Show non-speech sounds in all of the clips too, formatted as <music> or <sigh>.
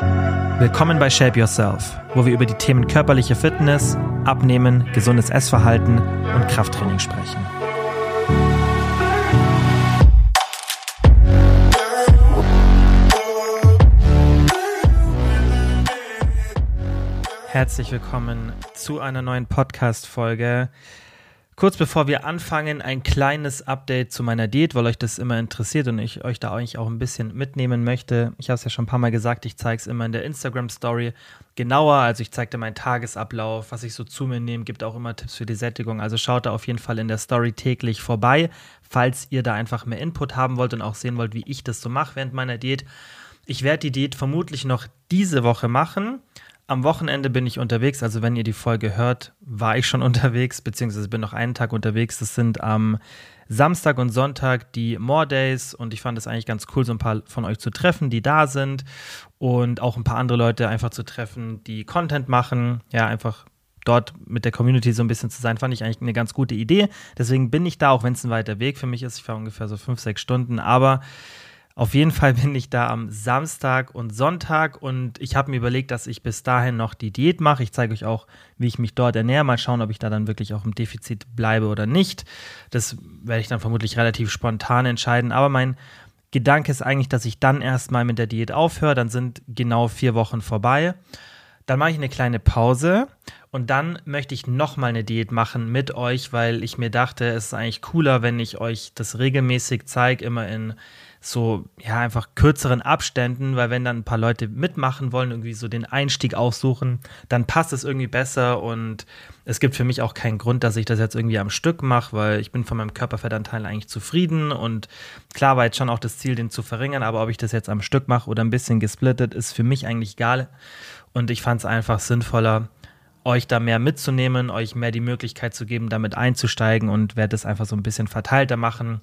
Willkommen bei Shape Yourself, wo wir über die Themen körperliche Fitness, Abnehmen, gesundes Essverhalten und Krafttraining sprechen. Herzlich willkommen zu einer neuen Podcast-Folge. Kurz bevor wir anfangen, ein kleines Update zu meiner Diät, weil euch das immer interessiert und ich euch da eigentlich auch ein bisschen mitnehmen möchte. Ich habe es ja schon ein paar Mal gesagt, ich zeige es immer in der Instagram-Story genauer. Also ich zeige dir meinen Tagesablauf, was ich so zu mir nehme, gibt auch immer Tipps für die Sättigung. Also schaut da auf jeden Fall in der Story täglich vorbei, falls ihr da einfach mehr Input haben wollt und auch sehen wollt, wie ich das so mache während meiner Diät. Ich werde die Diät vermutlich noch diese Woche machen. Am Wochenende bin ich unterwegs, also wenn ihr die Folge hört, war ich schon <laughs> unterwegs, beziehungsweise bin noch einen Tag unterwegs. Das sind am Samstag und Sonntag die More Days und ich fand es eigentlich ganz cool, so ein paar von euch zu treffen, die da sind und auch ein paar andere Leute einfach zu treffen, die Content machen. Ja, einfach dort mit der Community so ein bisschen zu sein, fand ich eigentlich eine ganz gute Idee. Deswegen bin ich da, auch wenn es ein weiter Weg für mich ist. Ich fahre ungefähr so fünf, sechs Stunden, aber auf jeden Fall bin ich da am Samstag und Sonntag und ich habe mir überlegt, dass ich bis dahin noch die Diät mache. Ich zeige euch auch, wie ich mich dort ernähre. Mal schauen, ob ich da dann wirklich auch im Defizit bleibe oder nicht. Das werde ich dann vermutlich relativ spontan entscheiden. Aber mein Gedanke ist eigentlich, dass ich dann erstmal mit der Diät aufhöre. Dann sind genau vier Wochen vorbei. Dann mache ich eine kleine Pause und dann möchte ich nochmal eine Diät machen mit euch, weil ich mir dachte, es ist eigentlich cooler, wenn ich euch das regelmäßig zeige, immer in so, ja, einfach kürzeren Abständen, weil wenn dann ein paar Leute mitmachen wollen, irgendwie so den Einstieg aussuchen, dann passt es irgendwie besser und es gibt für mich auch keinen Grund, dass ich das jetzt irgendwie am Stück mache, weil ich bin von meinem Körperfettanteil eigentlich zufrieden und klar war jetzt schon auch das Ziel, den zu verringern, aber ob ich das jetzt am Stück mache oder ein bisschen gesplittet, ist für mich eigentlich egal und ich fand es einfach sinnvoller, euch da mehr mitzunehmen, euch mehr die Möglichkeit zu geben, damit einzusteigen und werde es einfach so ein bisschen verteilter machen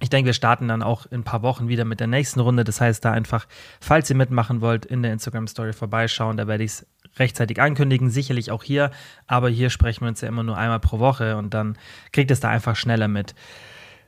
ich denke, wir starten dann auch in ein paar Wochen wieder mit der nächsten Runde. Das heißt, da einfach, falls ihr mitmachen wollt, in der Instagram-Story vorbeischauen. Da werde ich es rechtzeitig ankündigen, sicherlich auch hier. Aber hier sprechen wir uns ja immer nur einmal pro Woche und dann kriegt es da einfach schneller mit.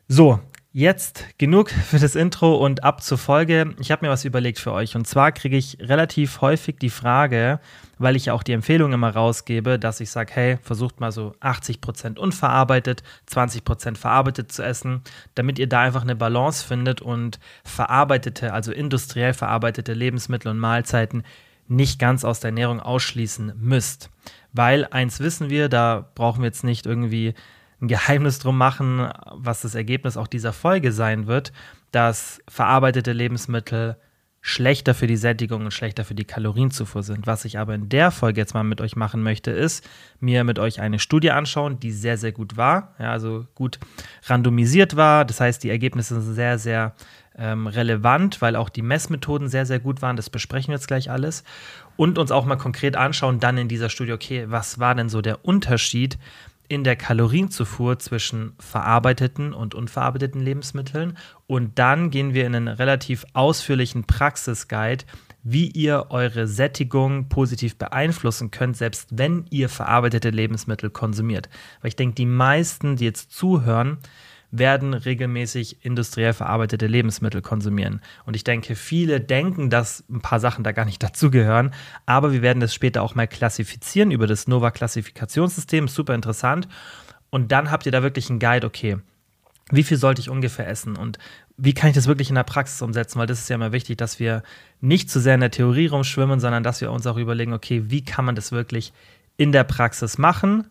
So, Jetzt genug für das Intro und ab zur Folge. Ich habe mir was überlegt für euch. Und zwar kriege ich relativ häufig die Frage, weil ich ja auch die Empfehlung immer rausgebe, dass ich sage, hey, versucht mal so 80% unverarbeitet, 20% verarbeitet zu essen, damit ihr da einfach eine Balance findet und verarbeitete, also industriell verarbeitete Lebensmittel und Mahlzeiten nicht ganz aus der Ernährung ausschließen müsst. Weil eins wissen wir, da brauchen wir jetzt nicht irgendwie ein Geheimnis drum machen, was das Ergebnis auch dieser Folge sein wird, dass verarbeitete Lebensmittel schlechter für die Sättigung und schlechter für die Kalorienzufuhr sind. Was ich aber in der Folge jetzt mal mit euch machen möchte, ist mir mit euch eine Studie anschauen, die sehr, sehr gut war, ja, also gut randomisiert war. Das heißt, die Ergebnisse sind sehr, sehr ähm, relevant, weil auch die Messmethoden sehr, sehr gut waren. Das besprechen wir jetzt gleich alles. Und uns auch mal konkret anschauen, dann in dieser Studie, okay, was war denn so der Unterschied in der Kalorienzufuhr zwischen verarbeiteten und unverarbeiteten Lebensmitteln. Und dann gehen wir in einen relativ ausführlichen Praxisguide, wie ihr eure Sättigung positiv beeinflussen könnt, selbst wenn ihr verarbeitete Lebensmittel konsumiert. Weil ich denke, die meisten, die jetzt zuhören, werden regelmäßig industriell verarbeitete Lebensmittel konsumieren. Und ich denke, viele denken, dass ein paar Sachen da gar nicht <laughs> dazugehören, aber wir werden das später auch mal klassifizieren über das Nova-Klassifikationssystem, super interessant. Und dann habt ihr da wirklich einen Guide, okay, wie viel sollte ich ungefähr essen und wie kann ich das wirklich in der Praxis umsetzen? Weil das ist ja immer wichtig, dass wir nicht zu sehr in der Theorie rumschwimmen, sondern dass wir uns auch überlegen, okay, wie kann man das wirklich in der Praxis machen?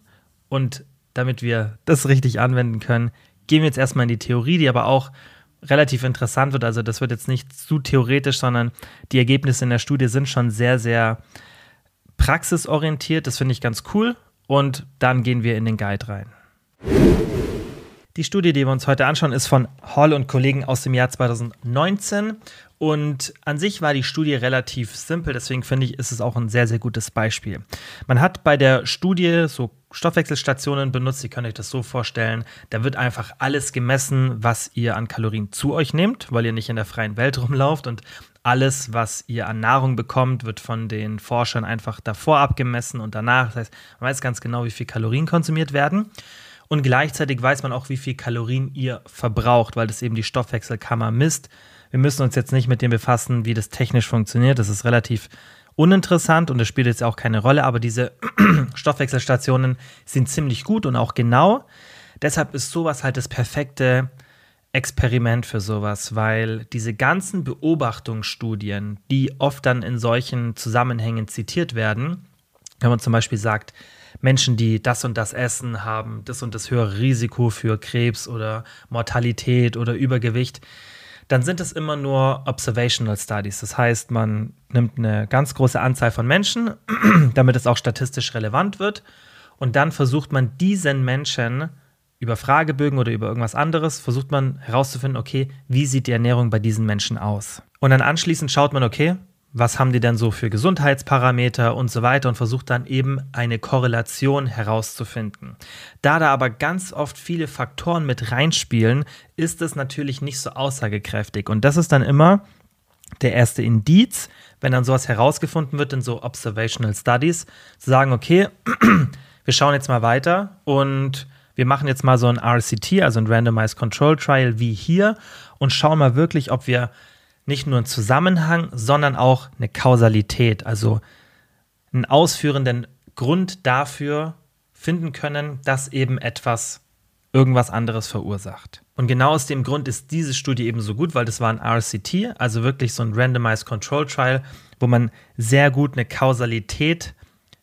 Und damit wir das richtig anwenden können, gehen wir jetzt erstmal in die Theorie, die aber auch relativ interessant wird. Also das wird jetzt nicht zu theoretisch, sondern die Ergebnisse in der Studie sind schon sehr, sehr praxisorientiert. Das finde ich ganz cool. Und dann gehen wir in den Guide rein. Die Studie, die wir uns heute anschauen, ist von Hall und Kollegen aus dem Jahr 2019 und an sich war die Studie relativ simpel, deswegen finde ich, ist es auch ein sehr, sehr gutes Beispiel. Man hat bei der Studie so Stoffwechselstationen benutzt, ihr könnt euch das so vorstellen, da wird einfach alles gemessen, was ihr an Kalorien zu euch nehmt, weil ihr nicht in der freien Welt <laughs> rumlauft und alles, was ihr an Nahrung bekommt, wird von den Forschern einfach davor abgemessen und danach. Das heißt, man weiß ganz genau, wie viel Kalorien konsumiert werden. Und gleichzeitig weiß man auch, wie viel Kalorien ihr verbraucht, weil das eben die Stoffwechselkammer misst Wir müssen uns jetzt nicht mit dem befassen, wie das technisch funktioniert. Das ist relativ uninteressant und das spielt jetzt auch keine Rolle, aber diese <clears throat> Stoffwechselstationen sind ziemlich gut und auch genau. Deshalb ist sowas halt das perfekte Experiment für sowas, weil diese ganzen Beobachtungsstudien, die oft dann in solchen Zusammenhängen zitiert werden, wenn man zum Beispiel sagt, Menschen, die das und das essen, haben das und das höhere Risiko für Krebs oder Mortalität oder Übergewicht, dann sind es immer nur Observational Studies. Das heißt, man nimmt eine ganz große Anzahl von Menschen, <clears throat> damit es auch statistisch relevant wird. Und dann versucht man diesen Menschen über Fragebögen oder über irgendwas anderes, versucht man herauszufinden, okay, wie sieht die Ernährung bei diesen Menschen aus? Und dann anschließend schaut man, okay, was haben die denn so für Gesundheitsparameter und so weiter und versucht dann eben eine Korrelation herauszufinden. Da da aber ganz oft viele Faktoren mit reinspielen, ist es natürlich nicht so aussagekräftig. Und das ist dann immer der erste Indiz, wenn dann sowas herausgefunden wird in so Observational Studies, zu sagen, okay, <clears throat> wir schauen jetzt mal weiter und wir machen jetzt mal so ein RCT, also ein Randomized Control Trial wie hier und schauen mal wirklich, ob wir nicht nur einen Zusammenhang, sondern auch eine Kausalität, also einen ausführenden Grund dafür finden können, dass eben etwas irgendwas anderes verursacht. Und genau aus dem Grund ist diese Studie eben so gut, weil das war ein RCT, also wirklich so ein Randomized Control Trial, wo man sehr gut eine Kausalität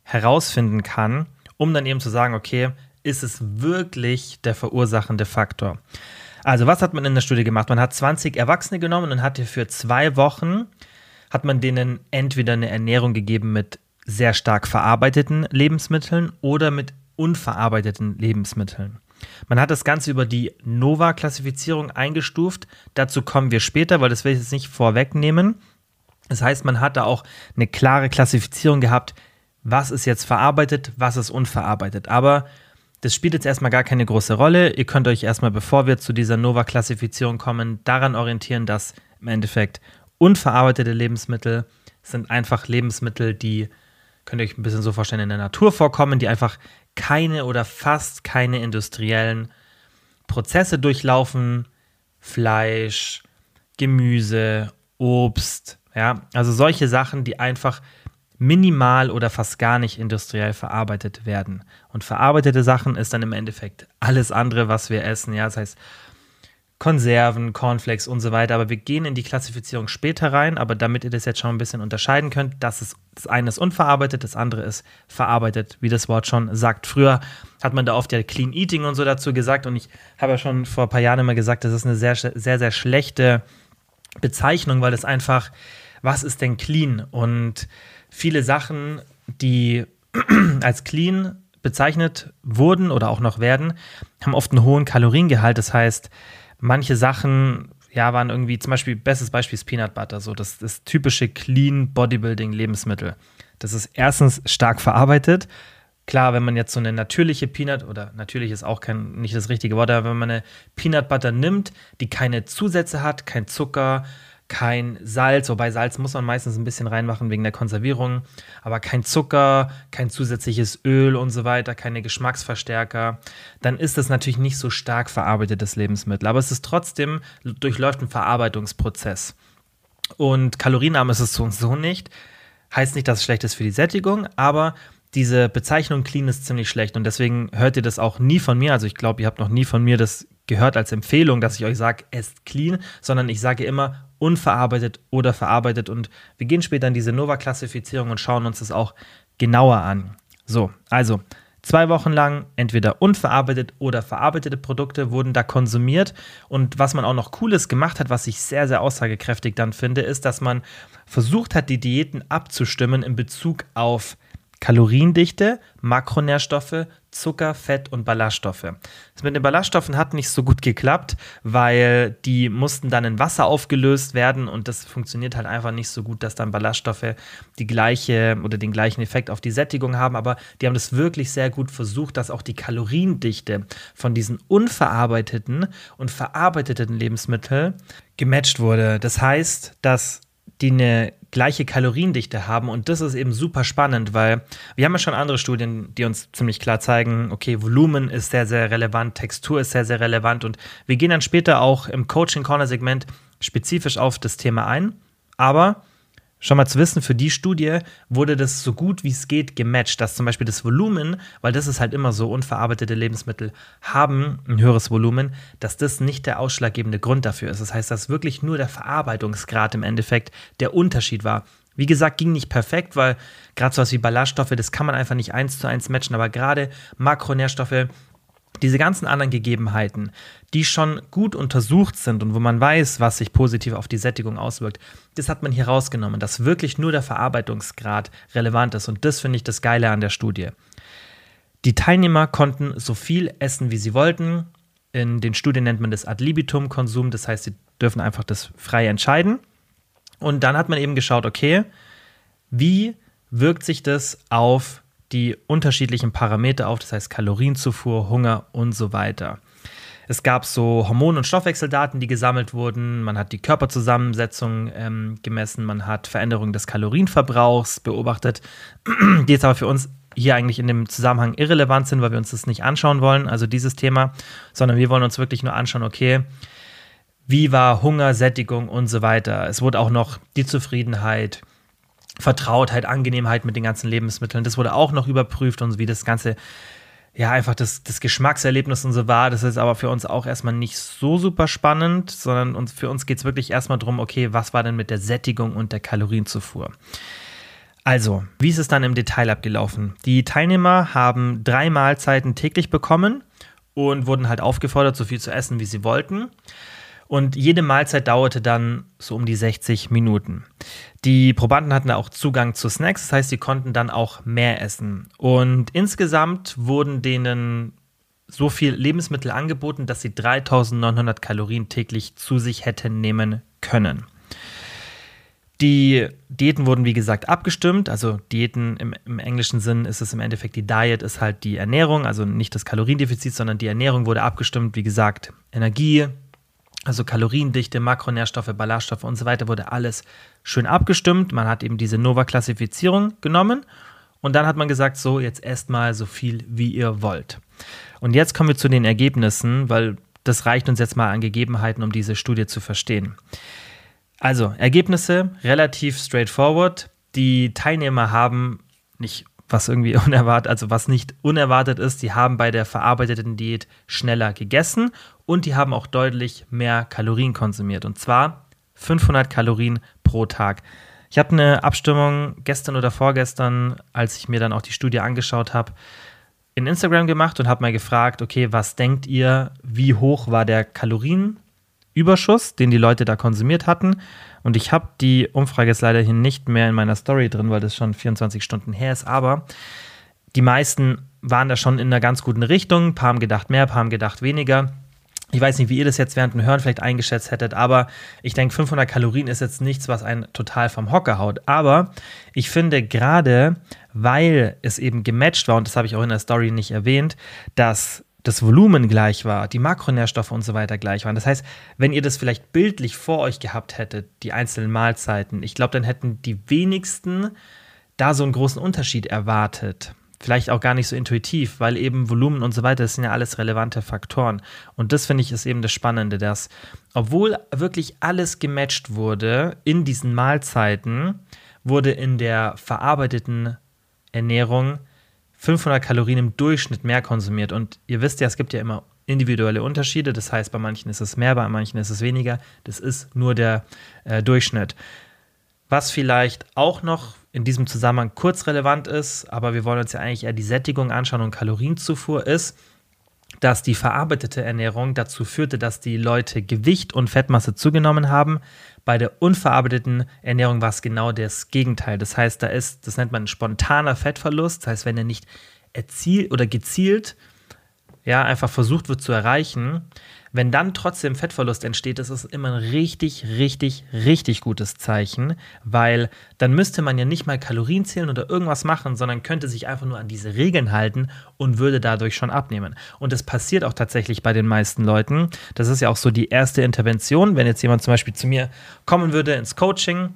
herausfinden kann, um dann eben zu sagen, okay, ist es wirklich der verursachende Faktor? Also, was hat man in der Studie gemacht? Man hat 20 Erwachsene genommen und hatte für zwei Wochen, hat man denen entweder eine Ernährung gegeben mit sehr stark verarbeiteten Lebensmitteln oder mit unverarbeiteten Lebensmitteln. Man hat das Ganze über die Nova-Klassifizierung eingestuft. Dazu kommen wir später, weil das will ich jetzt nicht vorwegnehmen. Das heißt, man hat da auch eine klare Klassifizierung gehabt, was ist jetzt verarbeitet, was ist unverarbeitet. Aber das spielt jetzt erstmal gar keine große Rolle. Ihr könnt euch erstmal, bevor wir zu dieser Nova-Klassifizierung kommen, daran orientieren, dass im Endeffekt unverarbeitete Lebensmittel sind einfach Lebensmittel, die, könnt ihr euch ein bisschen so vorstellen, in der Natur vorkommen, die einfach keine oder fast keine industriellen Prozesse durchlaufen. Fleisch, Gemüse, Obst, ja, also solche Sachen, die einfach minimal oder fast gar nicht industriell verarbeitet werden. Und verarbeitete Sachen ist dann im Endeffekt alles andere, was wir essen. Ja, das heißt Konserven, Cornflakes und so weiter. Aber wir gehen in die Klassifizierung später rein. Aber damit ihr das jetzt schon ein bisschen unterscheiden könnt, das ist das eine ist unverarbeitet, das andere ist verarbeitet, wie das Wort schon sagt. Früher hat man da oft ja Clean Eating und so dazu gesagt. Und ich habe ja schon vor ein paar Jahren immer gesagt, das ist eine sehr, sehr, sehr schlechte Bezeichnung, weil es einfach, was ist denn clean? Und viele Sachen, die <clears throat> als clean bezeichnet wurden oder auch noch werden, haben oft einen hohen Kaloriengehalt. Das heißt, manche Sachen ja, waren irgendwie, zum Beispiel, bestes Beispiel ist Peanut Butter, so das, das typische Clean Bodybuilding Lebensmittel. Das ist erstens stark verarbeitet. Klar, wenn man jetzt so eine natürliche Peanut, oder natürlich ist auch kein, nicht das richtige Wort, aber wenn man eine Peanut Butter nimmt, die keine Zusätze hat, kein Zucker, kein Salz, wobei Salz muss man meistens ein bisschen reinmachen wegen der Konservierung, aber kein Zucker, kein zusätzliches Öl und so weiter, keine Geschmacksverstärker, dann ist das natürlich nicht so stark verarbeitetes Lebensmittel, aber es ist trotzdem, durchläuft einen Verarbeitungsprozess. Und kalorienarm ist es so und so nicht. Heißt nicht, dass es schlecht ist für die Sättigung, aber diese Bezeichnung clean ist ziemlich schlecht und deswegen hört ihr das auch nie von mir. Also ich glaube, ihr habt noch nie von mir das gehört als Empfehlung, dass ich euch sage, esst clean, sondern ich sage immer unverarbeitet oder verarbeitet. Und wir gehen später in diese Nova-Klassifizierung und schauen uns das auch genauer an. So, also zwei Wochen lang entweder unverarbeitet oder verarbeitete Produkte wurden da konsumiert. Und was man auch noch Cooles gemacht hat, was ich sehr, sehr aussagekräftig dann finde, ist, dass man versucht hat, die Diäten abzustimmen in Bezug auf Kaloriendichte, Makronährstoffe, Zucker, Fett und Ballaststoffe. Das mit den Ballaststoffen hat nicht so gut geklappt, weil die mussten dann in Wasser aufgelöst werden und das funktioniert halt einfach nicht so gut, dass dann Ballaststoffe die gleiche oder den gleichen Effekt auf die Sättigung haben. Aber die haben das wirklich sehr gut versucht, dass auch die Kaloriendichte von diesen unverarbeiteten und verarbeiteten Lebensmitteln gematcht wurde. Das heißt, dass die eine gleiche Kaloriendichte haben. Und das ist eben super spannend, weil wir haben ja schon andere Studien, die uns ziemlich klar zeigen, okay, Volumen ist sehr, sehr relevant, Textur ist sehr, sehr relevant. Und wir gehen dann später auch im Coaching-Corner-Segment spezifisch auf das Thema ein, aber schon mal zu wissen, für die Studie wurde das so gut wie es geht gematcht, dass zum Beispiel das Volumen, weil das ist halt immer so, unverarbeitete Lebensmittel haben ein höheres Volumen, dass das nicht der ausschlaggebende Grund dafür ist. Das heißt, dass wirklich nur der Verarbeitungsgrad im Endeffekt der Unterschied war. Wie gesagt, ging nicht perfekt, weil gerade sowas wie Ballaststoffe, das kann man einfach nicht eins zu eins matchen, aber gerade Makronährstoffe, diese ganzen anderen Gegebenheiten, die schon gut untersucht sind und wo man weiß, was sich positiv auf die Sättigung auswirkt, das hat man hier rausgenommen, dass wirklich nur der Verarbeitungsgrad relevant ist. Und das finde ich das Geile an der Studie. Die Teilnehmer konnten so viel essen, wie sie wollten. In den Studien nennt man das Ad libitum-Konsum, das heißt, sie dürfen einfach das frei entscheiden. Und dann hat man eben geschaut, okay, wie wirkt sich das auf die unterschiedlichen Parameter auf, das heißt Kalorienzufuhr, Hunger und so weiter. Es gab so Hormon- und Stoffwechseldaten, die gesammelt wurden. Man hat die Körperzusammensetzung ähm, gemessen. Man hat Veränderungen des Kalorienverbrauchs beobachtet, <clears throat> die jetzt aber für uns hier eigentlich in dem Zusammenhang irrelevant sind, weil wir uns das nicht anschauen wollen, also dieses Thema, sondern wir wollen uns wirklich nur anschauen, okay, wie war Hunger, Sättigung und so weiter. Es wurde auch noch die Zufriedenheit, Vertrautheit, Angenehmheit mit den ganzen Lebensmitteln. Das wurde auch noch überprüft und wie das Ganze, ja, einfach das, das Geschmackserlebnis und so war. Das ist aber für uns auch erstmal nicht so super spannend, sondern uns, für uns geht es wirklich erstmal darum, okay, was war denn mit der Sättigung und der Kalorienzufuhr? Also, wie ist es dann im Detail abgelaufen? Die Teilnehmer haben drei Mahlzeiten täglich bekommen und wurden halt aufgefordert, so viel zu essen, wie sie wollten. Und jede Mahlzeit dauerte dann so um die 60 Minuten. Die Probanden hatten auch Zugang zu Snacks, das heißt, sie konnten dann auch mehr essen. Und insgesamt wurden denen so viel Lebensmittel angeboten, dass sie 3900 Kalorien täglich zu sich hätten nehmen können. Die Diäten wurden, wie gesagt, abgestimmt. Also Diäten im, im, englischen Sinn ist es im Endeffekt, die Diet ist halt die Ernährung, also nicht das Kaloriendefizit, sondern die Ernährung wurde abgestimmt. Wie gesagt, Energie, also Kaloriendichte, Makronährstoffe, Ballaststoffe und so weiter, wurde alles schön abgestimmt. Man hat eben diese Nova-Klassifizierung genommen und dann hat man gesagt, so, jetzt esst mal so viel, wie ihr wollt. Und jetzt kommen wir zu den Ergebnissen, weil das reicht uns jetzt mal an Gegebenheiten, um diese Studie zu verstehen. Also, Ergebnisse relativ straightforward. Die Teilnehmer haben nicht was irgendwie <laughs> unerwartet, also was nicht unerwartet ist, die haben bei der verarbeiteten Diät schneller gegessen und die haben auch deutlich mehr Kalorien konsumiert und zwar 500 Kalorien pro Tag. Ich habe eine Abstimmung gestern oder vorgestern, als ich mir dann auch die Studie angeschaut habe, in Instagram gemacht und habe mal gefragt, okay, was denkt ihr, wie hoch war der Kalorienüberschuss, den die Leute da konsumiert hatten? Und ich habe die Umfrage jetzt leider hier nicht mehr in meiner Story drin, weil das schon 24 Stunden her ist. Aber die meisten waren da schon in einer ganz guten Richtung. Ein paar haben gedacht mehr, ein paar haben gedacht weniger. Ich weiß nicht, wie ihr das jetzt während dem Hören vielleicht eingeschätzt hättet, aber ich denke, 500 Kalorien ist jetzt nichts, was einen total vom Hocker haut. Aber ich finde gerade, weil es eben gematcht war, und das habe ich auch in der Story nicht erwähnt, dass das Volumen gleich war, die Makronährstoffe und so weiter gleich waren. Das heißt, wenn ihr das vielleicht bildlich vor euch gehabt hättet, die einzelnen Mahlzeiten, ich glaube, dann hätten die wenigsten da so einen großen Unterschied erwartet. Vielleicht auch gar nicht so intuitiv, weil eben Volumen und so weiter, das sind ja alles relevante Faktoren. Und das finde ich ist eben das Spannende, dass obwohl wirklich alles gematcht wurde in diesen Mahlzeiten, wurde in der verarbeiteten Ernährung 500 Kalorien im Durchschnitt mehr konsumiert. Und ihr wisst ja, es gibt ja immer individuelle Unterschiede. Das heißt, bei manchen ist es mehr, bei manchen ist es weniger. Das ist nur der äh, Durchschnitt. Was vielleicht auch noch in diesem Zusammenhang kurz relevant ist, aber wir wollen uns ja eigentlich eher die Sättigung anschauen und Kalorienzufuhr ist, dass die verarbeitete Ernährung dazu führte, dass die Leute Gewicht und Fettmasse zugenommen haben. Bei der unverarbeiteten Ernährung war es genau das Gegenteil. Das heißt, da ist, das nennt man spontaner Fettverlust. Das heißt, wenn er nicht erzielt oder gezielt ja, einfach versucht wird zu erreichen, wenn dann trotzdem Fettverlust entsteht, ist es immer ein richtig, richtig, richtig gutes Zeichen, weil dann müsste man ja nicht mal Kalorien zählen oder irgendwas machen, sondern könnte sich einfach nur an diese Regeln halten und würde dadurch schon abnehmen. Und das passiert auch tatsächlich bei den meisten Leuten. Das ist ja auch so die erste Intervention. Wenn jetzt jemand zum Beispiel zu mir kommen würde ins Coaching,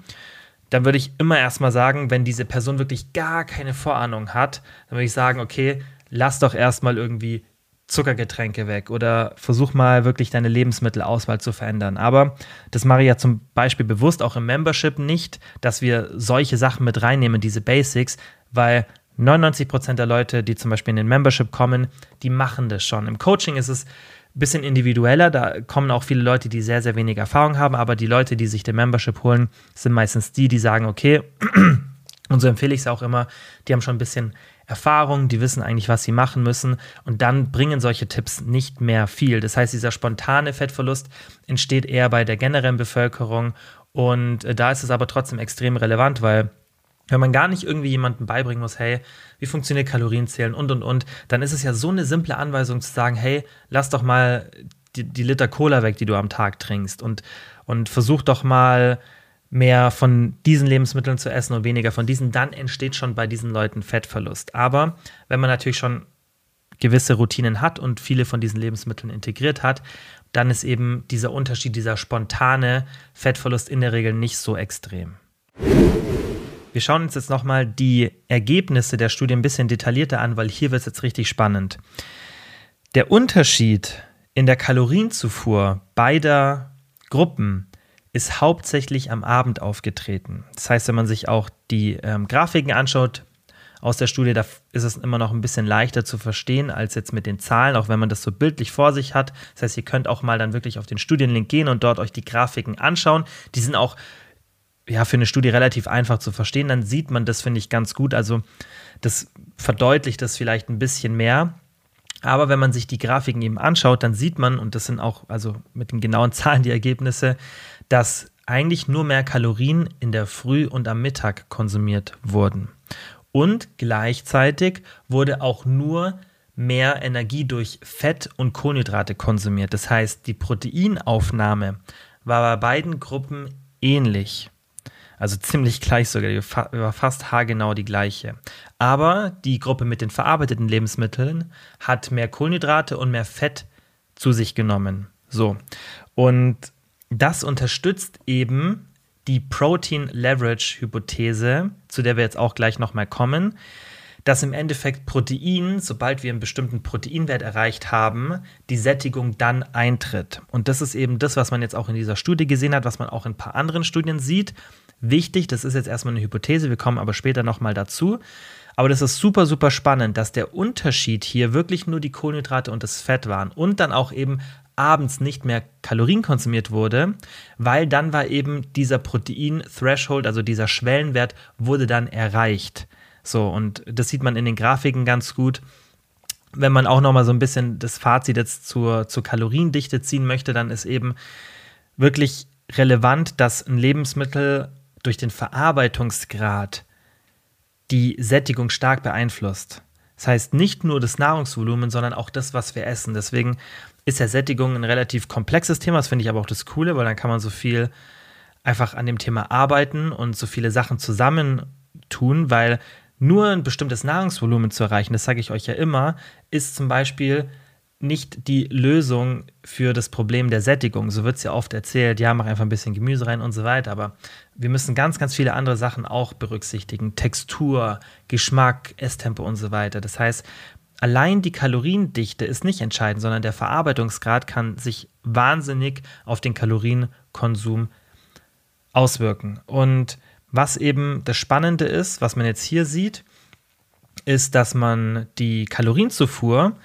dann würde ich immer erstmal sagen, wenn diese Person wirklich gar keine Vorahnung hat, dann würde ich sagen, okay, lass doch erstmal irgendwie Zuckergetränke weg oder versuch mal wirklich deine Lebensmittelauswahl zu verändern. Aber das mache ich ja zum Beispiel bewusst auch im Membership nicht, dass wir solche Sachen mit reinnehmen, diese Basics, weil 99 Prozent der Leute, die zum Beispiel in den Membership kommen, die machen das schon. Im Coaching ist es ein bisschen individueller, da kommen auch viele Leute, die sehr, sehr wenig Erfahrung haben, aber die Leute, die sich den Membership holen, sind meistens die, die sagen, okay, <clears throat> und so empfehle ich es auch immer, die haben schon ein bisschen Erfahrung, die wissen eigentlich, was sie machen müssen. Und dann bringen solche Tipps nicht mehr viel. Das heißt, dieser spontane Fettverlust entsteht eher bei der generellen Bevölkerung. Und äh, da ist es aber trotzdem extrem relevant, weil wenn man gar nicht irgendwie jemandem beibringen muss, hey, wie funktioniert Kalorienzählen und und und, dann ist es ja so eine simple Anweisung zu sagen, hey, lass doch mal die, die Liter Cola weg, die du am Tag trinkst. Und, und versuch doch mal mehr von diesen Lebensmitteln zu essen und weniger von diesen, dann entsteht schon bei diesen Leuten Fettverlust. Aber wenn man natürlich schon gewisse Routinen hat und viele von diesen Lebensmitteln integriert hat, dann ist eben dieser Unterschied, dieser spontane Fettverlust in der Regel nicht so extrem. Wir schauen uns jetzt nochmal die Ergebnisse der Studie ein bisschen detaillierter an, weil hier wird es jetzt richtig spannend. Der Unterschied in der Kalorienzufuhr beider Gruppen ist hauptsächlich am Abend aufgetreten. Das heißt, wenn man sich auch die ähm, Grafiken anschaut aus der Studie, da ist es immer noch ein bisschen leichter zu verstehen als jetzt mit den Zahlen, auch wenn man das so bildlich vor sich hat. Das heißt, ihr könnt auch mal dann wirklich auf den Studienlink gehen und dort euch die Grafiken anschauen. Die sind auch ja, für eine Studie relativ einfach zu verstehen. Dann sieht man das, finde ich, ganz gut. Also das verdeutlicht das vielleicht ein bisschen mehr. Aber wenn man sich die Grafiken eben anschaut, dann sieht man, und das sind auch also mit den genauen <laughs> Zahlen die Ergebnisse, dass eigentlich nur mehr Kalorien in der Früh und am Mittag konsumiert wurden. Und gleichzeitig wurde auch nur mehr Energie durch Fett und Kohlenhydrate konsumiert. Das heißt, die Proteinaufnahme war bei beiden Gruppen ähnlich. Also ziemlich gleich sogar, die war fast haargenau die gleiche. Aber die Gruppe mit den verarbeiteten Lebensmitteln hat mehr Kohlenhydrate und mehr Fett zu sich genommen. So. Und das unterstützt eben die Protein Leverage Hypothese, zu der wir jetzt auch gleich nochmal kommen, dass im Endeffekt Protein, sobald wir einen bestimmten Proteinwert erreicht haben, die Sättigung dann eintritt. Und das ist eben das, was man jetzt auch in dieser Studie gesehen hat, was man auch in ein paar anderen Studien sieht. Wichtig, das ist jetzt erstmal eine Hypothese, wir kommen aber später nochmal dazu. Aber das ist super, super spannend, dass der Unterschied hier wirklich nur die Kohlenhydrate und das Fett waren und dann auch eben abends nicht mehr Kalorien konsumiert wurde, weil dann war eben dieser Protein-Threshold, also dieser Schwellenwert, wurde dann erreicht. So, und das sieht man in den Grafiken ganz gut. Wenn man auch nochmal so ein bisschen das Fazit jetzt zur, zur Kaloriendichte ziehen möchte, dann ist eben wirklich relevant, dass ein Lebensmittel durch den Verarbeitungsgrad die Sättigung stark beeinflusst. Das heißt nicht nur das Nahrungsvolumen, sondern auch das, was wir essen. Deswegen ist ja Sättigung ein relativ komplexes Thema. Das finde ich aber auch das Coole, weil dann kann man so viel einfach an dem Thema arbeiten und so viele Sachen zusammentun, weil nur ein bestimmtes Nahrungsvolumen zu erreichen, das sage ich euch ja immer, ist zum Beispiel nicht die Lösung für das Problem der Sättigung. So wird es ja oft erzählt, ja, mach einfach ein bisschen Gemüse rein und so weiter. Aber wir müssen ganz, ganz viele andere Sachen auch berücksichtigen. Textur, Geschmack, Esstempo und so weiter. Das heißt, allein die Kaloriendichte ist nicht entscheidend, sondern der Verarbeitungsgrad kann sich wahnsinnig auf den Kalorienkonsum auswirken. Und was eben das Spannende ist, was man jetzt hier sieht, ist, dass man die Kalorienzufuhr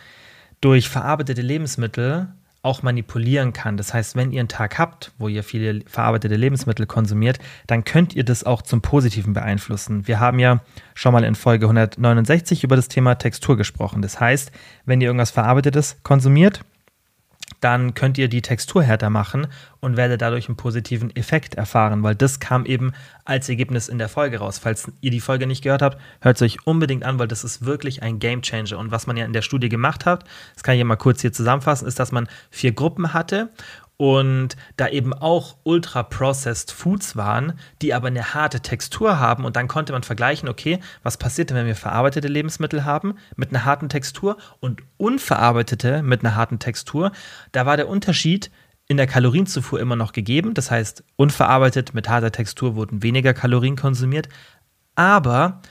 durch verarbeitete Lebensmittel auch manipulieren kann. Das heißt, wenn ihr einen Tag habt, wo ihr viele verarbeitete Lebensmittel konsumiert, dann könnt ihr das auch zum Positiven beeinflussen. Wir haben ja schon mal in Folge 169 über das Thema Textur gesprochen. Das heißt, wenn ihr irgendwas Verarbeitetes konsumiert, dann könnt ihr die Textur härter machen und werdet dadurch einen positiven Effekt erfahren, weil das kam eben als Ergebnis in der Folge raus. Falls ihr die Folge nicht gehört habt, hört es euch unbedingt an, weil das ist wirklich ein Game Changer. Und was man ja in der Studie gemacht hat, das kann ich ja mal kurz hier zusammenfassen, ist, dass man vier Gruppen hatte und da eben auch ultra-processed Foods waren, die aber eine harte Textur haben und dann konnte man vergleichen, okay, was passiert denn, wenn wir verarbeitete Lebensmittel haben mit einer harten Textur und unverarbeitete mit einer harten Textur. Da war der Unterschied in der Kalorienzufuhr immer noch gegeben, das heißt, unverarbeitet mit harter Textur wurden weniger Kalorien konsumiert, aber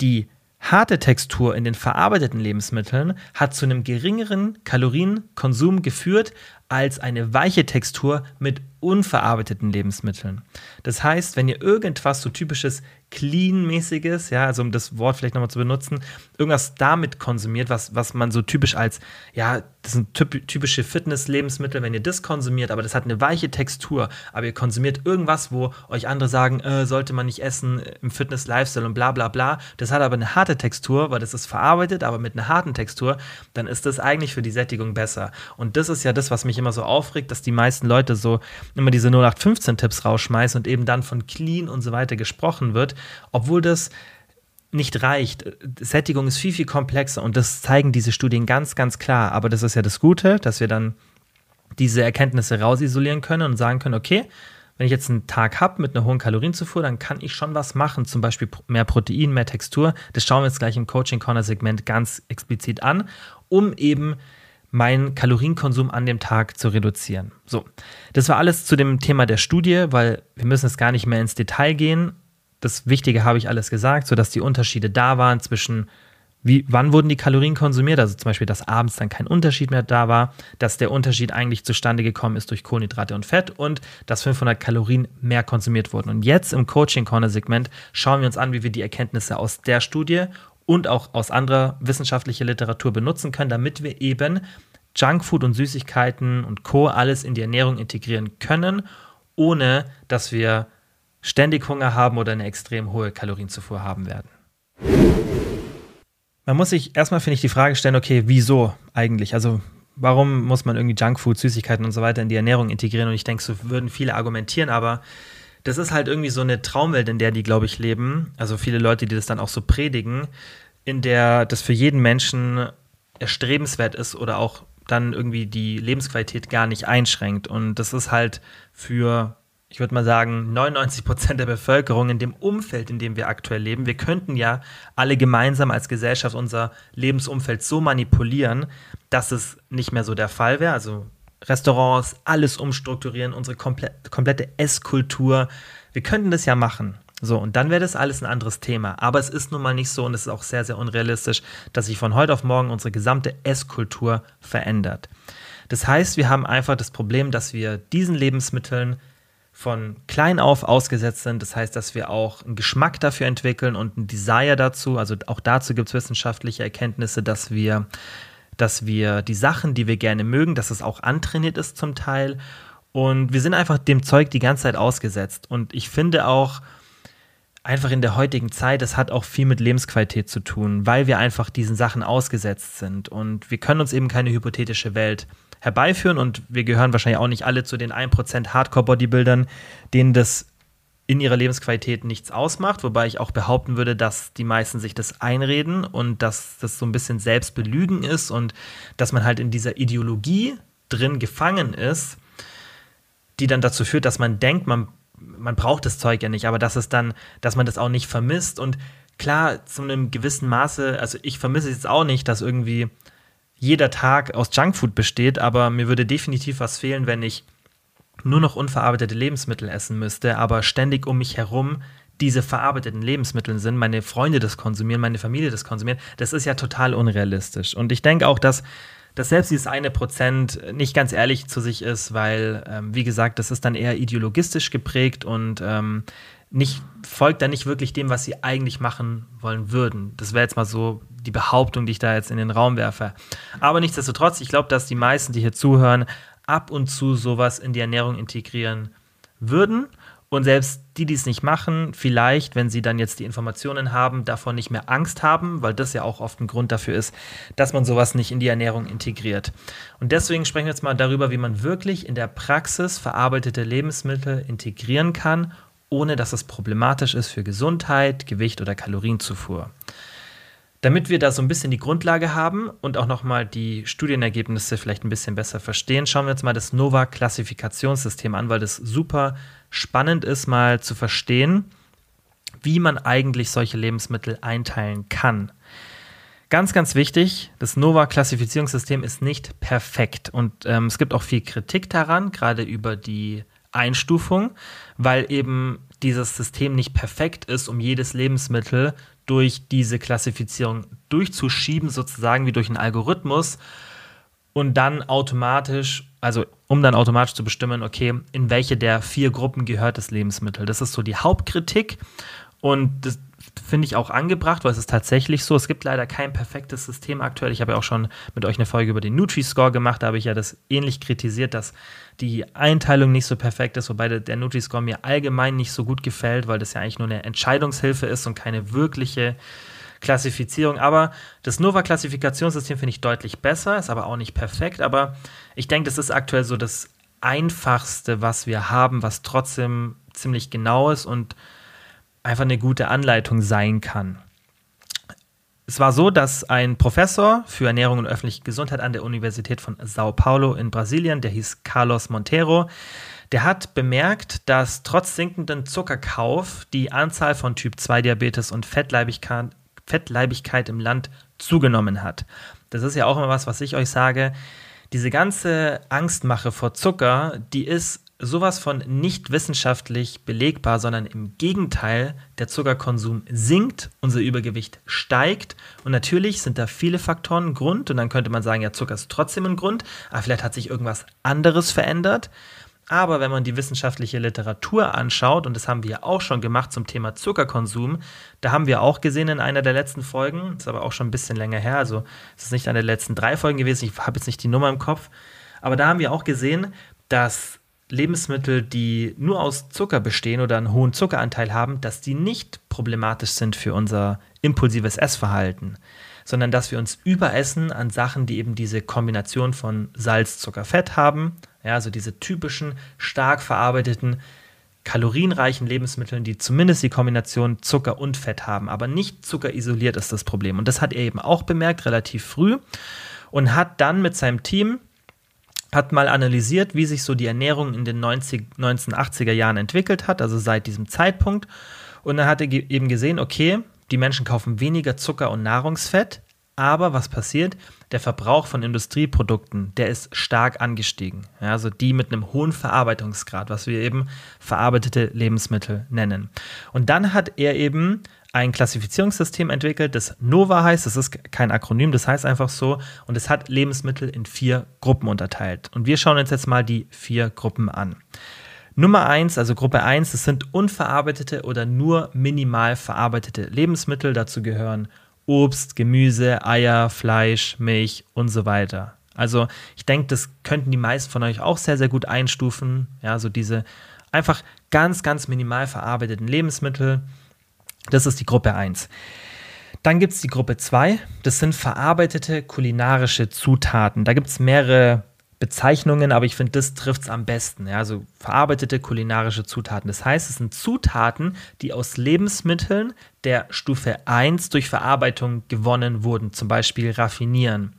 die Harte Textur in den verarbeiteten Lebensmitteln hat zu einem geringeren Kalorienkonsum geführt als eine weiche Textur mit unverarbeiteten Lebensmitteln. Das heißt, wenn ihr irgendwas so typisches Clean-mäßiges, ja, also um das Wort vielleicht nochmal zu benutzen, irgendwas damit konsumiert, was, was man so typisch als, ja, das sind typische Fitness-Lebensmittel, wenn ihr das konsumiert, aber das hat eine weiche Textur, aber ihr konsumiert irgendwas, wo euch andere sagen, äh, sollte man nicht essen im Fitness-Lifestyle und bla bla bla, das hat aber eine harte Textur, weil das ist verarbeitet, aber mit einer harten Textur, dann ist das eigentlich für die Sättigung besser. Und das ist ja das, was mich immer so aufregt, dass die meisten Leute so immer diese 0815-Tipps rausschmeißen und eben dann von clean und so weiter gesprochen wird, obwohl das nicht reicht. Sättigung ist viel, viel komplexer und das zeigen diese Studien ganz, ganz klar. Aber das ist ja das Gute, dass wir dann diese Erkenntnisse rausisolieren können und sagen können, okay, wenn ich jetzt einen Tag habe mit einer hohen Kalorienzufuhr, dann kann ich schon was machen, zum Beispiel mehr Protein, mehr Textur. Das schauen wir jetzt gleich im Coaching Corner Segment ganz explizit an, um eben meinen Kalorienkonsum an dem Tag zu reduzieren. So, das war alles zu dem Thema der Studie, weil wir müssen jetzt gar nicht mehr ins Detail gehen. Das Wichtige habe ich alles gesagt, sodass die Unterschiede da waren zwischen wie, wann wurden die Kalorien konsumiert, also zum Beispiel, dass abends dann kein Unterschied mehr da war, dass der Unterschied eigentlich zustande gekommen ist durch Kohlenhydrate und Fett und dass 500 Kalorien mehr konsumiert wurden. Und jetzt im Coaching Corner Segment schauen wir uns an, wie wir die Erkenntnisse aus der Studie und auch aus anderer wissenschaftlicher Literatur benutzen können, damit wir eben Junkfood und Süßigkeiten und Co. alles in die Ernährung integrieren können, ohne dass wir ständig Hunger haben oder eine extrem hohe Kalorienzufuhr haben werden. Man muss sich erstmal, finde ich, die Frage stellen, okay, wieso eigentlich? Also warum muss man irgendwie Junkfood, Süßigkeiten und so weiter in die Ernährung integrieren? Und ich denke, so würden viele argumentieren, aber das ist halt irgendwie so eine Traumwelt, in der die, glaube ich, leben. Also viele Leute, die das dann auch so predigen, in der das für jeden Menschen erstrebenswert ist oder auch dann irgendwie die Lebensqualität gar nicht einschränkt. Und das ist halt für, ich würde mal sagen, 99 Prozent der Bevölkerung in dem Umfeld, in dem wir aktuell leben. Wir könnten ja alle gemeinsam als Gesellschaft unser Lebensumfeld so manipulieren, dass es nicht mehr so der Fall wäre. Also Restaurants, alles umstrukturieren, unsere komplett, komplette Esskultur. Wir könnten das ja machen. So, und dann wäre das alles ein anderes Thema. Aber es ist nun mal nicht so und es ist auch sehr, sehr unrealistisch, dass sich von heute auf morgen unsere gesamte Esskultur verändert. Das heißt, wir haben einfach das Problem, dass wir diesen Lebensmitteln von klein auf ausgesetzt sind. Das heißt, dass wir auch einen Geschmack dafür entwickeln und ein Desire dazu. Also auch dazu gibt es wissenschaftliche Erkenntnisse, dass wir dass wir die Sachen, die wir gerne mögen, dass es auch antrainiert ist zum Teil. Und wir sind einfach dem Zeug die ganze Zeit ausgesetzt. Und ich finde auch, einfach in der heutigen Zeit, das hat auch viel mit Lebensqualität zu tun, weil wir einfach diesen Sachen ausgesetzt sind. Und wir können uns eben keine hypothetische Welt herbeiführen. Und wir gehören wahrscheinlich auch nicht alle zu den 1% Hardcore-Bodybuildern, denen das in ihrer Lebensqualität nichts ausmacht, wobei ich auch behaupten würde, dass die meisten sich das einreden und dass das so ein bisschen Selbstbelügen ist und dass man halt in dieser Ideologie drin gefangen ist, die dann dazu führt, dass man denkt, man, man braucht das Zeug ja nicht, aber dass es dann, dass man das auch nicht vermisst. Und klar, zu einem gewissen Maße, also ich vermisse jetzt auch nicht, dass irgendwie jeder Tag aus Junkfood besteht, aber mir würde definitiv was fehlen, wenn ich nur noch unverarbeitete Lebensmittel essen müsste, aber ständig um mich herum diese verarbeiteten Lebensmittel sind, meine Freunde das konsumieren, meine Familie das konsumieren, das ist ja total unrealistisch. Und ich denke auch, dass, dass selbst dieses eine Prozent nicht ganz ehrlich zu sich ist, weil, ähm, wie gesagt, das ist dann eher ideologistisch geprägt und ähm, nicht, folgt dann nicht wirklich dem, was sie eigentlich machen wollen würden. Das wäre jetzt mal so die Behauptung, die ich da jetzt in den Raum werfe. Aber nichtsdestotrotz, ich glaube, dass die meisten, die hier zuhören, ab und zu sowas in die Ernährung integrieren würden. Und selbst die, die es nicht machen, vielleicht, wenn sie dann jetzt die Informationen haben, davon nicht mehr Angst haben, weil das ja auch oft ein Grund dafür ist, dass man sowas nicht in die Ernährung integriert. Und deswegen sprechen wir jetzt mal darüber, wie man wirklich in der Praxis verarbeitete Lebensmittel integrieren kann, ohne dass es problematisch ist für Gesundheit, Gewicht oder Kalorienzufuhr. Damit wir da so ein bisschen die Grundlage haben und auch nochmal die Studienergebnisse vielleicht ein bisschen besser verstehen, schauen wir uns mal das NOVA-Klassifikationssystem an, weil das super spannend ist, mal zu verstehen, wie man eigentlich solche Lebensmittel einteilen kann. Ganz, ganz wichtig, das NOVA-Klassifizierungssystem ist nicht perfekt und ähm, es gibt auch viel Kritik daran, gerade über die Einstufung, weil eben dieses System nicht perfekt ist, um jedes Lebensmittel durch diese Klassifizierung durchzuschieben, sozusagen wie durch einen Algorithmus und dann automatisch, also um dann automatisch zu bestimmen, okay, in welche der vier Gruppen gehört das Lebensmittel. Das ist so die Hauptkritik und das finde ich auch angebracht, weil es ist tatsächlich so. Es gibt leider kein perfektes System aktuell. Ich habe ja auch schon mit euch eine Folge über den Nutri-Score gemacht. Da habe ich ja das ähnlich kritisiert, dass die Einteilung nicht so perfekt ist, wobei der, Nutri-Score mir allgemein nicht so gut gefällt, weil das ja eigentlich nur eine Entscheidungshilfe ist und keine wirkliche Klassifizierung. Aber das Nova-Klassifikationssystem finde ich deutlich besser, ist aber auch nicht perfekt. Aber ich denke, das ist aktuell so das Einfachste, was wir haben, was trotzdem ziemlich genau ist und einfach eine gute Anleitung sein kann. Es war so, dass ein Professor für Ernährung und öffentliche Gesundheit an der Universität von Sao Paulo in Brasilien, der hieß Carlos Monteiro, der hat bemerkt, dass trotz sinkenden Zuckerkauf die Anzahl von Typ-2-Diabetes und Fettleibigkeit, Fettleibigkeit im Land zugenommen hat. Das ist ja auch immer was, was ich euch sage. Diese ganze Angstmache vor Zucker, die ist sowas von nicht wissenschaftlich belegbar, sondern im Gegenteil, der Zuckerkonsum sinkt, unser Übergewicht steigt und natürlich sind da viele Faktoren Grund und dann könnte man sagen, ja, Zucker ist trotzdem ein Grund, aber vielleicht hat sich irgendwas anderes verändert. Aber wenn man die wissenschaftliche Literatur anschaut, und das haben wir auch schon gemacht zum Thema Zuckerkonsum, da haben wir auch gesehen in einer der letzten Folgen, ist aber auch schon ein bisschen länger her, also es ist nicht eine der letzten drei Folgen gewesen, ich habe jetzt nicht die Nummer im Kopf, aber da haben wir auch gesehen, dass Lebensmittel, die nur aus Zucker bestehen oder einen hohen Zuckeranteil haben, dass die nicht problematisch sind für unser impulsives Essverhalten, sondern dass wir uns überessen an Sachen, die eben diese Kombination von Salz, Zucker, Fett haben, ja, also diese typischen stark verarbeiteten kalorienreichen Lebensmitteln, die zumindest die Kombination Zucker und Fett haben, aber nicht Zucker isoliert ist das Problem. Und das hat er eben auch bemerkt, relativ früh, und hat dann mit seinem Team hat mal analysiert, wie sich so die Ernährung in den 90, 1980er Jahren entwickelt hat, also seit diesem Zeitpunkt. Und dann hat er eben gesehen, okay, die Menschen kaufen weniger Zucker und Nahrungsfett, aber was passiert? Der Verbrauch von Industrieprodukten, der ist stark angestiegen. Ja, also die mit einem hohen Verarbeitungsgrad, was wir eben verarbeitete Lebensmittel nennen. Und dann hat er eben ein Klassifizierungssystem entwickelt, das NOVA heißt. Das ist kein Akronym, das heißt einfach so. Und es hat Lebensmittel in vier Gruppen unterteilt. Und wir schauen uns jetzt mal die vier Gruppen an. Nummer eins, also Gruppe eins, das sind unverarbeitete oder nur minimal verarbeitete Lebensmittel. Dazu gehören Obst, Gemüse, Eier, Fleisch, Milch und so weiter. Also ich denke, das könnten die meisten von euch auch sehr, sehr gut einstufen. Ja, so diese einfach ganz, ganz minimal verarbeiteten Lebensmittel. Das ist die Gruppe 1. Dann gibt es die Gruppe 2. Das sind verarbeitete kulinarische Zutaten. Da gibt es mehrere Bezeichnungen, aber ich finde, das trifft es am besten. Ja, also verarbeitete kulinarische Zutaten. Das heißt, es sind Zutaten, die aus Lebensmitteln der Stufe 1 durch Verarbeitung gewonnen wurden, zum Beispiel raffinieren.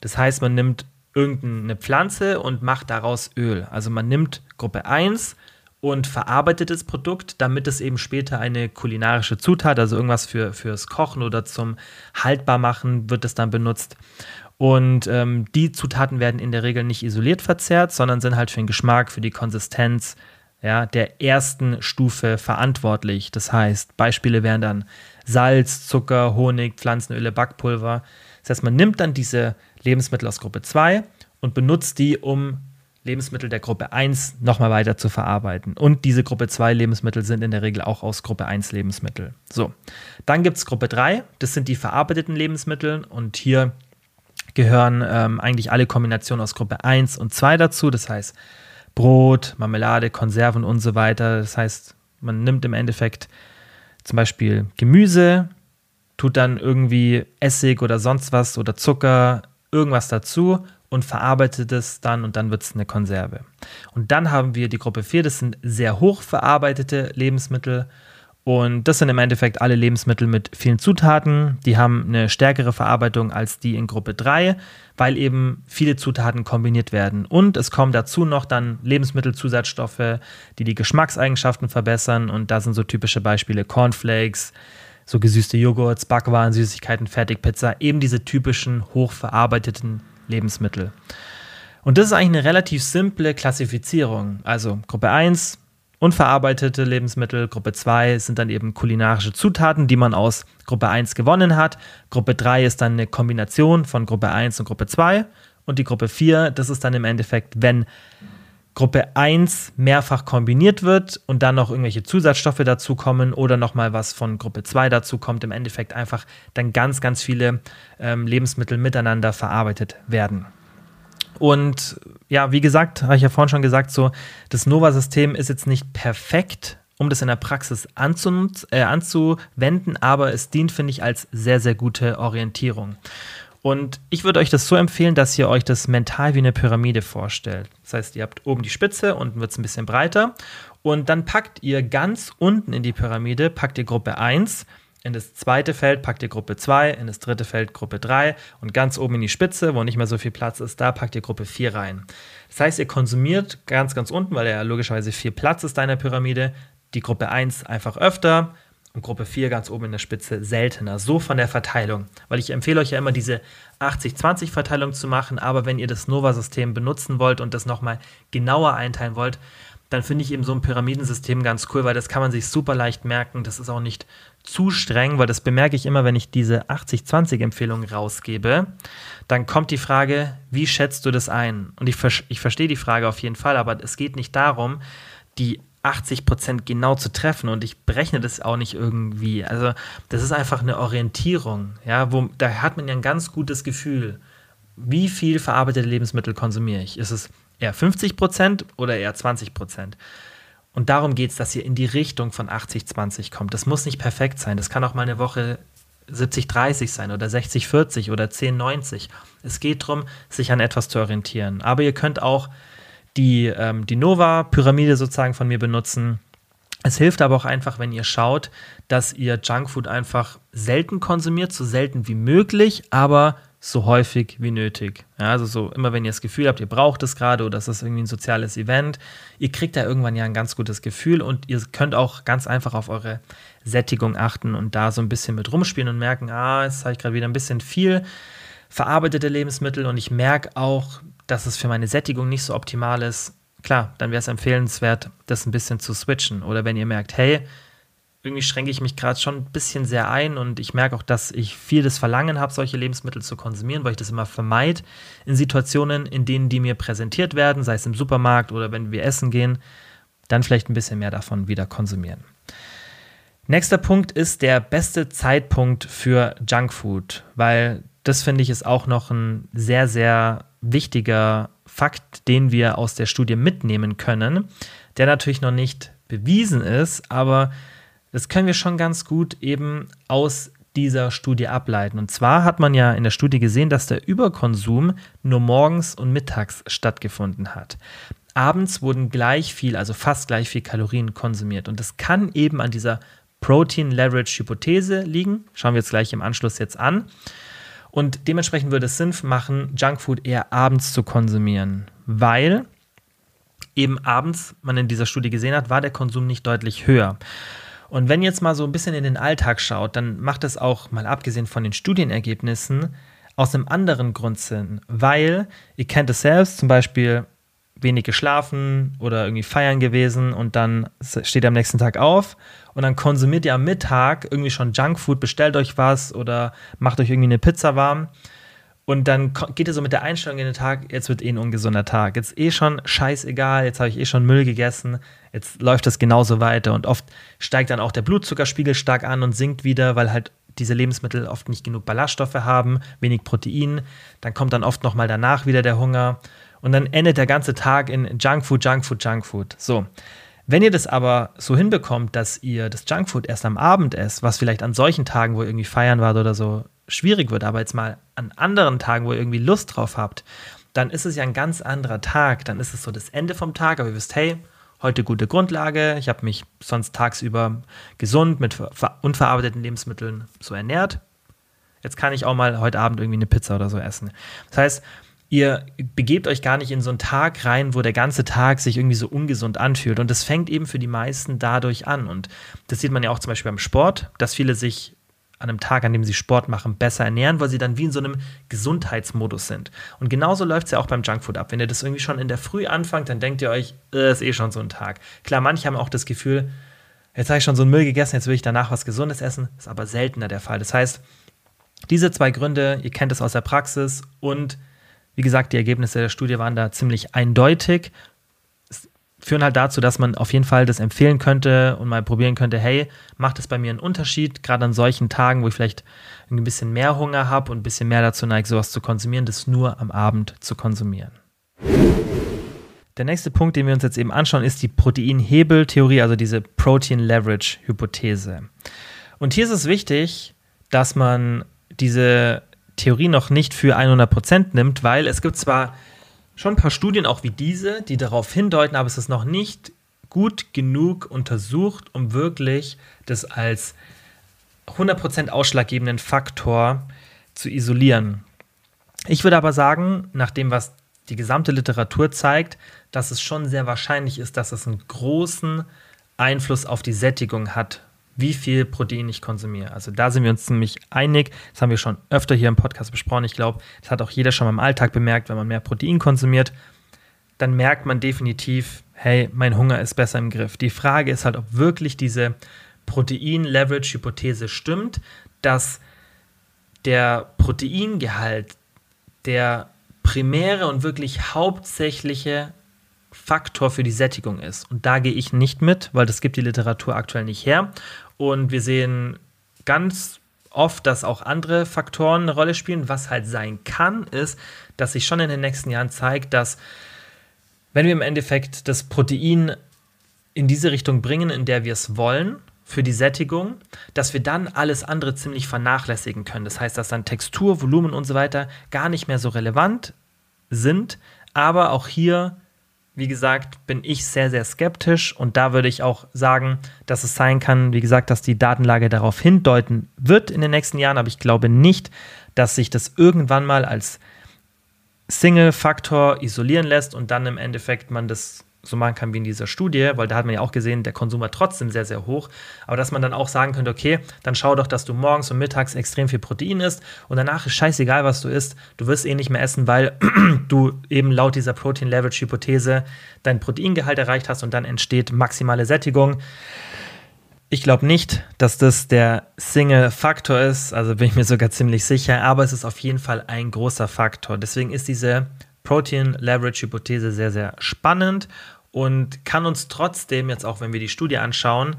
Das heißt, man nimmt irgendeine Pflanze und macht daraus Öl. Also man nimmt Gruppe 1, und verarbeitet das Produkt, damit es eben später eine kulinarische Zutat, also irgendwas für, fürs Kochen oder zum Haltbarmachen wird es dann benutzt. Und ähm, die Zutaten werden in der Regel nicht isoliert verzehrt, sondern sind halt für den Geschmack, für die Konsistenz ja, der ersten Stufe verantwortlich. Das heißt, Beispiele wären dann Salz, Zucker, Honig, Pflanzenöle, Backpulver. Das heißt, man nimmt dann diese Lebensmittel aus Gruppe 2 und benutzt die, um Lebensmittel der Gruppe 1 nochmal weiter zu verarbeiten. Und diese Gruppe 2 Lebensmittel sind in der Regel auch aus Gruppe 1 Lebensmittel. So, dann gibt es Gruppe 3, das sind die verarbeiteten Lebensmittel und hier gehören ähm, eigentlich alle Kombinationen aus Gruppe 1 und 2 dazu. Das heißt Brot, Marmelade, Konserven und so weiter. Das heißt, man nimmt im Endeffekt zum Beispiel Gemüse, tut dann irgendwie Essig oder sonst was oder Zucker, irgendwas dazu und verarbeitet es dann und dann wird es eine Konserve. Und dann haben wir die Gruppe 4, das sind sehr hoch verarbeitete Lebensmittel und das sind im Endeffekt alle Lebensmittel mit vielen Zutaten. Die haben eine stärkere Verarbeitung als die in Gruppe 3, weil eben viele Zutaten kombiniert werden. Und es kommen dazu noch dann Lebensmittelzusatzstoffe, die die Geschmackseigenschaften verbessern. Und da sind so typische Beispiele Cornflakes, so gesüßte Joghurts, Backwaren, Süßigkeiten, Fertigpizza, eben diese typischen hochverarbeiteten Lebensmittel. Und das ist eigentlich eine relativ simple Klassifizierung. Also Gruppe 1, unverarbeitete Lebensmittel, Gruppe 2 sind dann eben kulinarische Zutaten, die man aus Gruppe 1 gewonnen hat. Gruppe 3 ist dann eine Kombination von Gruppe 1 und Gruppe 2. Und die Gruppe 4, das ist dann im Endeffekt, wenn Gruppe 1 mehrfach kombiniert wird und dann noch irgendwelche Zusatzstoffe dazukommen oder nochmal was von Gruppe 2 dazu kommt, im Endeffekt einfach dann ganz, ganz viele ähm, Lebensmittel miteinander verarbeitet werden. Und ja, wie gesagt, habe ich ja vorhin schon gesagt, so das Nova-System ist jetzt nicht perfekt, um das in der Praxis anzu, äh, anzuwenden, aber es dient, finde ich, als sehr, sehr gute Orientierung. Und ich würde euch das so empfehlen, dass ihr euch das mental wie eine Pyramide vorstellt. Das heißt, ihr habt oben die Spitze, unten wird es ein bisschen breiter. Und dann packt ihr ganz unten in die Pyramide, packt ihr Gruppe 1, in das zweite Feld packt ihr Gruppe 2, in das dritte Feld Gruppe 3 und ganz oben in die Spitze, wo nicht mehr so viel Platz ist, da packt ihr Gruppe 4 rein. Das heißt, ihr konsumiert ganz, ganz unten, weil ja logischerweise viel Platz ist in der Pyramide, die Gruppe 1 einfach öfter, Gruppe 4 ganz oben in der Spitze seltener. So von der Verteilung. Weil ich empfehle euch ja immer diese 80-20-Verteilung zu machen, aber wenn ihr das Nova-System benutzen wollt und das nochmal genauer einteilen wollt, dann finde ich eben so ein Pyramidensystem ganz cool, weil das kann man sich super leicht merken. Das ist auch nicht zu streng, weil das bemerke ich immer, wenn ich diese 80-20-Empfehlung rausgebe. Dann kommt die Frage, wie schätzt du das ein? Und ich, ich verstehe die Frage auf jeden Fall, aber es geht nicht darum, die 80 Prozent genau zu treffen und ich berechne das auch nicht irgendwie. Also das ist einfach eine Orientierung, ja, wo da hat man ja ein ganz gutes Gefühl, wie viel verarbeitete Lebensmittel konsumiere ich. Ist es eher 50 Prozent oder eher 20 Prozent? Und darum geht es, dass ihr in die Richtung von 80-20 kommt. Das muss nicht perfekt sein. Das kann auch mal eine Woche 70-30 sein oder 60-40 oder 10-90. Es geht darum, sich an etwas zu orientieren. Aber ihr könnt auch die, ähm, die Nova-Pyramide sozusagen von mir benutzen. Es hilft aber auch einfach, wenn ihr schaut, dass ihr Junkfood einfach selten konsumiert, so selten wie möglich, aber so häufig wie nötig. Ja, also so immer, wenn ihr das Gefühl habt, ihr braucht es gerade oder es ist irgendwie ein soziales Event, ihr kriegt da irgendwann ja ein ganz gutes Gefühl und ihr könnt auch ganz einfach auf eure Sättigung achten und da so ein bisschen mit rumspielen und merken, ah, jetzt habe ich gerade wieder ein bisschen viel verarbeitete Lebensmittel und ich merke auch, dass es für meine Sättigung nicht so optimal ist, klar, dann wäre es empfehlenswert, das ein bisschen zu switchen. Oder wenn ihr merkt, hey, irgendwie schränke ich mich gerade schon ein bisschen sehr ein und ich merke auch, dass ich viel das Verlangen habe, solche Lebensmittel zu konsumieren, weil ich das immer vermeide in Situationen, in denen die mir präsentiert werden, sei es im Supermarkt oder wenn wir essen gehen, dann vielleicht ein bisschen mehr davon wieder konsumieren. Nächster Punkt ist der beste Zeitpunkt für Junkfood, weil das finde ich ist auch noch ein sehr, sehr wichtiger Fakt, den wir aus der Studie mitnehmen können, der natürlich noch nicht bewiesen ist, aber das können wir schon ganz gut eben aus dieser Studie ableiten. Und zwar hat man ja in der Studie gesehen, dass der Überkonsum nur morgens und mittags stattgefunden hat. Abends wurden gleich viel, also fast gleich viel Kalorien konsumiert. Und das kann eben an dieser Protein Leverage Hypothese liegen. Schauen wir jetzt gleich im Anschluss jetzt an. Und dementsprechend würde es Sinn machen, Junkfood eher abends zu konsumieren, weil eben abends, man in dieser Studie gesehen hat, war der Konsum nicht deutlich höher. Und wenn jetzt mal so ein bisschen in den Alltag schaut, dann macht es auch, mal abgesehen von den Studienergebnissen, aus einem anderen Grund Sinn, weil ihr kennt es selbst, zum Beispiel wenig geschlafen oder irgendwie feiern gewesen und dann steht am nächsten Tag auf und dann konsumiert ihr am Mittag irgendwie schon Junkfood, bestellt euch was oder macht euch irgendwie eine Pizza warm. Und dann geht ihr so mit der Einstellung in den Tag, jetzt wird eh ein ungesunder Tag. Jetzt eh schon scheißegal, jetzt habe ich eh schon Müll gegessen, jetzt läuft das genauso weiter. Und oft steigt dann auch der Blutzuckerspiegel stark an und sinkt wieder, weil halt diese Lebensmittel oft nicht genug Ballaststoffe haben, wenig Protein. Dann kommt dann oft nochmal danach wieder der Hunger. Und dann endet der ganze Tag in Junkfood, Junkfood, Junkfood. So. Wenn ihr das aber so hinbekommt, dass ihr das Junkfood erst am Abend esst, was vielleicht an solchen Tagen, wo ihr irgendwie feiern wart oder so, schwierig wird, aber jetzt mal an anderen Tagen, wo ihr irgendwie Lust drauf habt, dann ist es ja ein ganz anderer Tag. Dann ist es so das Ende vom Tag, aber ihr wisst, hey, heute gute Grundlage. Ich habe mich sonst tagsüber gesund mit unverarbeiteten Lebensmitteln so ernährt. Jetzt kann ich auch mal heute Abend irgendwie eine Pizza oder so essen. Das heißt, ihr begebt euch gar nicht in so einen Tag rein, wo der ganze Tag sich irgendwie so ungesund anfühlt. Und das fängt eben für die meisten dadurch an. Und das sieht man ja auch zum Beispiel beim Sport, dass viele sich an einem Tag, an dem sie Sport machen, besser ernähren, weil sie dann wie in so einem Gesundheitsmodus sind. Und genauso läuft es ja auch beim Junkfood ab. Wenn ihr das irgendwie schon in der Früh anfangt, dann denkt ihr euch, äh, ist eh schon so ein Tag. Klar, manche haben auch das Gefühl, jetzt habe ich schon so einen Müll gegessen, jetzt will ich danach was Gesundes essen. Ist aber seltener der Fall. Das heißt, diese zwei Gründe, ihr kennt es aus der Praxis und wie gesagt, die Ergebnisse der Studie waren da ziemlich eindeutig führen halt dazu, dass man auf jeden Fall das empfehlen könnte und mal probieren könnte, hey, macht es bei mir einen Unterschied, gerade an solchen Tagen, wo ich vielleicht ein bisschen mehr Hunger habe und ein bisschen mehr dazu neige, sowas zu konsumieren, das nur am Abend zu konsumieren. Der nächste Punkt, den wir uns jetzt eben anschauen, ist die Proteinhebeltheorie, also diese Protein Leverage Hypothese. Und hier ist es wichtig, dass man diese Theorie noch nicht für 100% nimmt, weil es gibt zwar schon ein paar Studien, auch wie diese, die darauf hindeuten, aber es ist noch nicht gut genug untersucht, um wirklich das als 100% ausschlaggebenden Faktor zu isolieren. Ich würde aber sagen, nach dem, was die gesamte Literatur zeigt, dass es schon sehr wahrscheinlich ist, dass es einen großen Einfluss auf die Sättigung hat wie viel Protein ich konsumiere. Also da sind wir uns ziemlich einig. Das haben wir schon öfter hier im Podcast besprochen. Ich glaube, das hat auch jeder schon mal im Alltag bemerkt, wenn man mehr Protein konsumiert, dann merkt man definitiv, hey, mein Hunger ist besser im Griff. Die Frage ist halt, ob wirklich diese Protein-Leverage-Hypothese stimmt, dass der Proteingehalt der primäre und wirklich hauptsächliche Faktor für die Sättigung ist. Und da gehe ich nicht mit, weil das gibt die Literatur aktuell nicht her. Und wir sehen ganz oft, dass auch andere Faktoren eine Rolle spielen. Was halt sein kann, ist, dass sich schon in den nächsten Jahren zeigt, dass wenn wir im Endeffekt das Protein in diese Richtung bringen, in der wir es wollen, für die Sättigung, dass wir dann alles andere ziemlich vernachlässigen können. Das heißt, dass dann Textur, Volumen und so weiter gar nicht mehr so relevant sind, aber auch hier wie gesagt, bin ich sehr, sehr skeptisch und da würde ich auch sagen, dass es sein kann, wie gesagt, dass die Datenlage darauf hindeuten wird in den nächsten Jahren, aber ich glaube nicht, dass sich das irgendwann mal als Single-Faktor isolieren lässt und dann im Endeffekt man das so machen kann wie in dieser Studie, weil da hat man ja auch gesehen, der Konsum war trotzdem sehr, sehr hoch. Aber dass man dann auch sagen könnte, okay, dann schau doch, dass du morgens und mittags extrem viel Protein isst und danach ist scheißegal, was du isst. Du wirst eh nicht mehr essen, weil <clears throat> du eben laut dieser Protein-Leverage-Hypothese dein Proteingehalt erreicht hast und dann entsteht maximale Sättigung. Ich glaube nicht, dass das der Single-Faktor ist, also bin ich mir sogar ziemlich sicher, aber es ist auf jeden Fall ein großer Faktor. Deswegen ist diese Protein Leverage Hypothese sehr, sehr spannend und kann uns trotzdem, jetzt auch wenn wir die Studie anschauen,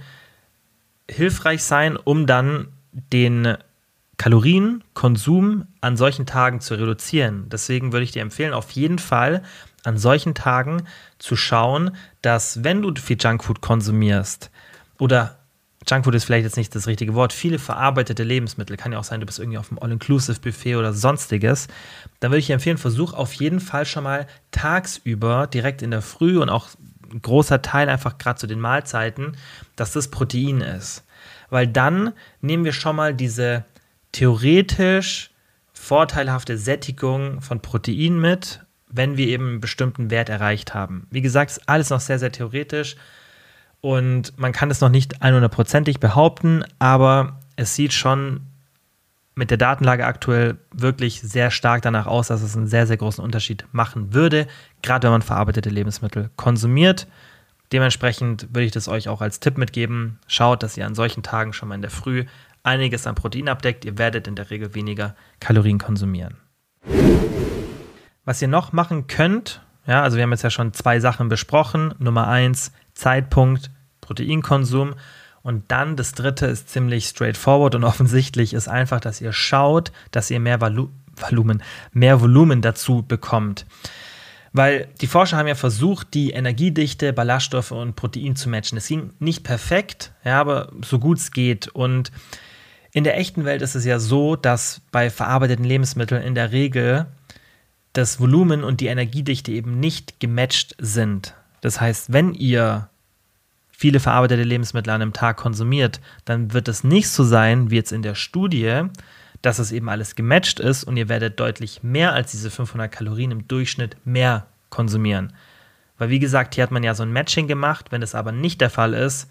hilfreich sein, um dann den Kalorienkonsum an solchen Tagen zu reduzieren. Deswegen würde ich dir empfehlen, auf jeden Fall an solchen Tagen zu schauen, dass wenn du viel Junkfood konsumierst oder Junkfood ist vielleicht jetzt nicht das richtige Wort, viele verarbeitete Lebensmittel, kann ja auch sein, du bist irgendwie auf dem All-Inclusive-Buffet oder sonstiges, dann würde ich dir empfehlen, versuch auf jeden Fall schon mal tagsüber, direkt in der Früh und auch ein großer Teil einfach gerade zu den Mahlzeiten, dass das Protein ist. Weil dann nehmen wir schon mal diese theoretisch vorteilhafte Sättigung von Protein mit, wenn wir eben einen bestimmten Wert erreicht haben. Wie gesagt, ist alles noch sehr, sehr theoretisch und man kann es noch nicht 100%ig behaupten, aber es sieht schon mit der Datenlage aktuell wirklich sehr stark danach aus, dass es einen sehr, sehr großen Unterschied machen würde, gerade wenn man verarbeitete Lebensmittel konsumiert. Dementsprechend würde ich das euch auch als Tipp mitgeben. Schaut, dass ihr an solchen Tagen schon mal in der Früh einiges an Protein abdeckt. Ihr werdet in der Regel weniger Kalorien konsumieren. Was ihr noch machen könnt, ja, also wir haben jetzt ja schon zwei Sachen besprochen. Nummer eins, Zeitpunkt, Proteinkonsum. Und dann das dritte ist ziemlich straightforward und <laughs> offensichtlich ist einfach, dass ihr schaut, dass ihr mehr Volu Volumen, mehr Volumen dazu bekommt. Weil die Forscher haben ja versucht, die Energiedichte, Ballaststoffe und Protein zu matchen. Es ging nicht perfekt, ja, aber so gut es geht. Und in der echten Welt ist es ja so, dass bei verarbeiteten Lebensmitteln in der Regel das Volumen und die Energiedichte eben nicht gematcht sind. Das heißt, wenn ihr viele verarbeitete Lebensmittel an einem Tag konsumiert, dann wird es nicht so sein wie jetzt in der Studie, dass es eben alles gematcht ist und ihr werdet deutlich mehr als diese 500 Kalorien im Durchschnitt mehr konsumieren. Weil wie gesagt, hier hat man ja so ein Matching gemacht, wenn es aber nicht der Fall ist,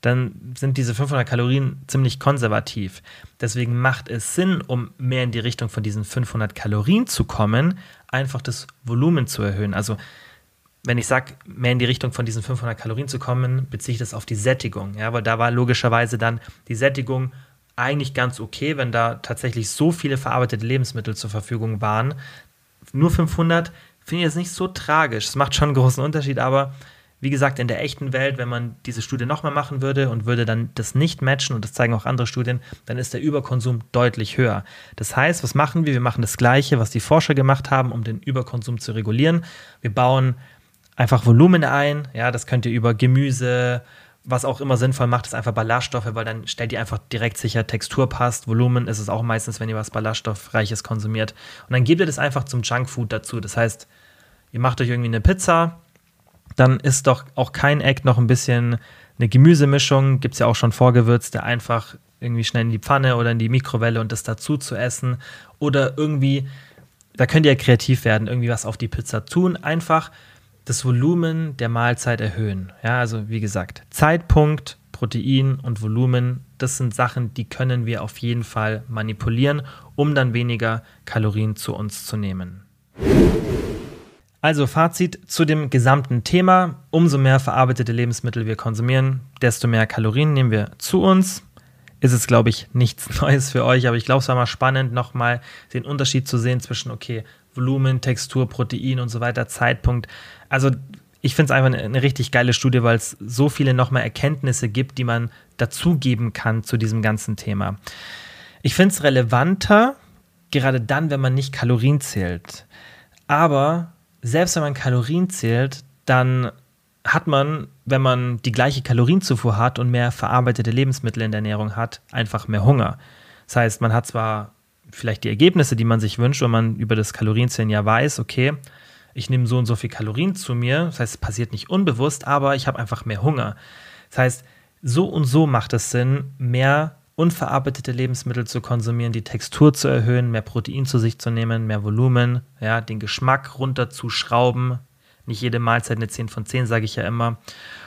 dann sind diese 500 Kalorien ziemlich konservativ. Deswegen macht es Sinn, um mehr in die Richtung von diesen 500 Kalorien zu kommen, einfach das Volumen zu erhöhen. Also wenn ich sage, mehr in die Richtung von diesen 500 Kalorien zu kommen, beziehe ich das auf die Sättigung. Ja, weil da war logischerweise dann die Sättigung eigentlich ganz okay, wenn da tatsächlich so viele verarbeitete Lebensmittel zur Verfügung waren. Nur 500 finde ich jetzt nicht so tragisch. Es macht schon einen großen Unterschied, aber wie gesagt, in der echten Welt, wenn man diese Studie nochmal machen würde und würde dann das nicht matchen, und das zeigen auch andere Studien, dann ist der Überkonsum deutlich höher. Das heißt, was machen wir? Wir machen das Gleiche, was die Forscher gemacht haben, um den Überkonsum zu regulieren. Wir bauen einfach Volumen ein. Ja, das könnt ihr über Gemüse, was auch immer sinnvoll macht, ist einfach Ballaststoffe, weil dann stellt ihr einfach direkt sicher, Textur passt. Volumen ist es auch meistens, wenn ihr was Ballaststoffreiches konsumiert. Und dann gebt ihr das einfach zum Junkfood dazu. Das heißt, ihr macht euch irgendwie eine Pizza dann ist doch auch kein Eck noch ein bisschen eine Gemüsemischung, gibt es ja auch schon vorgewürzte, einfach irgendwie schnell in die Pfanne oder in die Mikrowelle und das dazu zu essen. Oder irgendwie, da könnt ihr ja kreativ werden, irgendwie was auf die Pizza tun. Einfach das Volumen der Mahlzeit erhöhen. Ja, also wie gesagt, Zeitpunkt, Protein und Volumen, das sind Sachen, die können wir auf jeden Fall manipulieren, um dann weniger Kalorien zu uns zu nehmen. Also Fazit zu dem gesamten Thema. Umso mehr verarbeitete Lebensmittel wir konsumieren, desto mehr Kalorien nehmen wir zu uns. Ist es, glaube ich, nichts <laughs> Neues für euch, aber ich glaube, es war mal spannend, nochmal den Unterschied zu sehen zwischen, okay, Volumen, Textur, Protein und so weiter, Zeitpunkt. Also ich finde es einfach eine, eine, richtig geile Studie, weil es so viele nochmal Erkenntnisse gibt, die man dazugeben kann zu diesem ganzen Thema. Ich finde es relevanter, gerade dann, wenn man nicht Kalorien zählt. Aber selbst wenn man Kalorien zählt, dann hat man, wenn man die gleiche Kalorienzufuhr hat und mehr verarbeitete Lebensmittel in der Ernährung hat, einfach mehr Hunger. Das heißt, man hat zwar vielleicht die Ergebnisse, die man sich wünscht, wenn man über das Kalorienzählen ja weiß, okay, ich nehme so und so viel Kalorien zu mir, das heißt, es passiert nicht unbewusst, aber ich habe einfach mehr Hunger. Das heißt, so und so macht es Sinn, mehr unverarbeitete Lebensmittel zu konsumieren, die Textur zu erhöhen, mehr Protein zu sich zu nehmen, mehr Volumen, ja, den Geschmack runterzuschrauben. Nicht jede Mahlzeit eine 10 von 10, sage ich ja immer.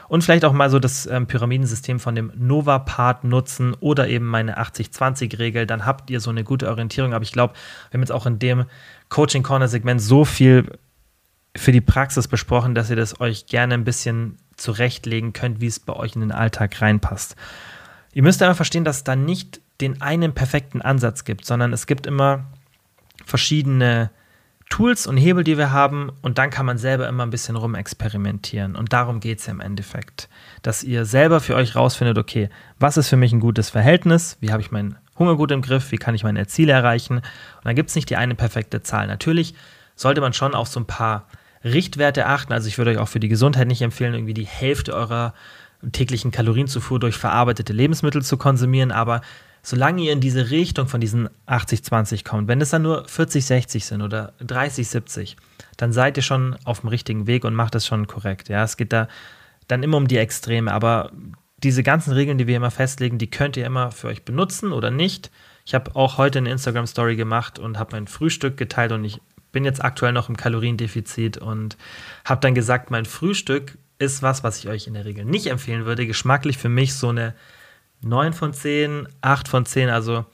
Und vielleicht auch mal so das ähm, Pyramidensystem von dem Nova-Part nutzen oder eben meine 80-20-Regel. Dann habt ihr so eine gute Orientierung. Aber ich glaube, wir haben jetzt auch in dem Coaching-Corner-Segment so viel für die Praxis besprochen, dass ihr das euch gerne ein bisschen zurechtlegen könnt, wie es bei euch in den Alltag reinpasst. Ihr müsst aber verstehen, dass es da nicht den einen perfekten Ansatz gibt, sondern es gibt immer verschiedene Tools und Hebel, die wir haben, und dann kann man selber immer ein bisschen rumexperimentieren. Und darum geht es ja im Endeffekt, dass ihr selber für euch rausfindet, okay, was ist für mich ein gutes Verhältnis, wie habe ich meinen Hunger gut im Griff, wie kann ich meine Ziele erreichen. Und dann gibt es nicht die eine perfekte Zahl. Natürlich sollte man schon auf so ein paar Richtwerte achten. Also ich würde euch auch für die Gesundheit nicht empfehlen, irgendwie die Hälfte eurer täglichen Kalorienzufuhr durch verarbeitete Lebensmittel zu konsumieren, aber solange ihr in diese Richtung von diesen 80-20 kommt, wenn es dann nur 40-60 sind oder 30-70, dann seid ihr schon auf dem richtigen Weg und macht es schon korrekt. Ja, es geht da dann immer um die Extreme, aber diese ganzen Regeln, die wir immer festlegen, die könnt ihr immer für euch benutzen oder nicht. Ich habe auch heute eine Instagram-Story gemacht und habe mein Frühstück geteilt und ich bin jetzt aktuell noch im Kaloriendefizit und habe dann gesagt, mein Frühstück ist was, was ich euch in der Regel nicht empfehlen würde. Geschmacklich für mich so eine 9 von 10, 8 von 10. Also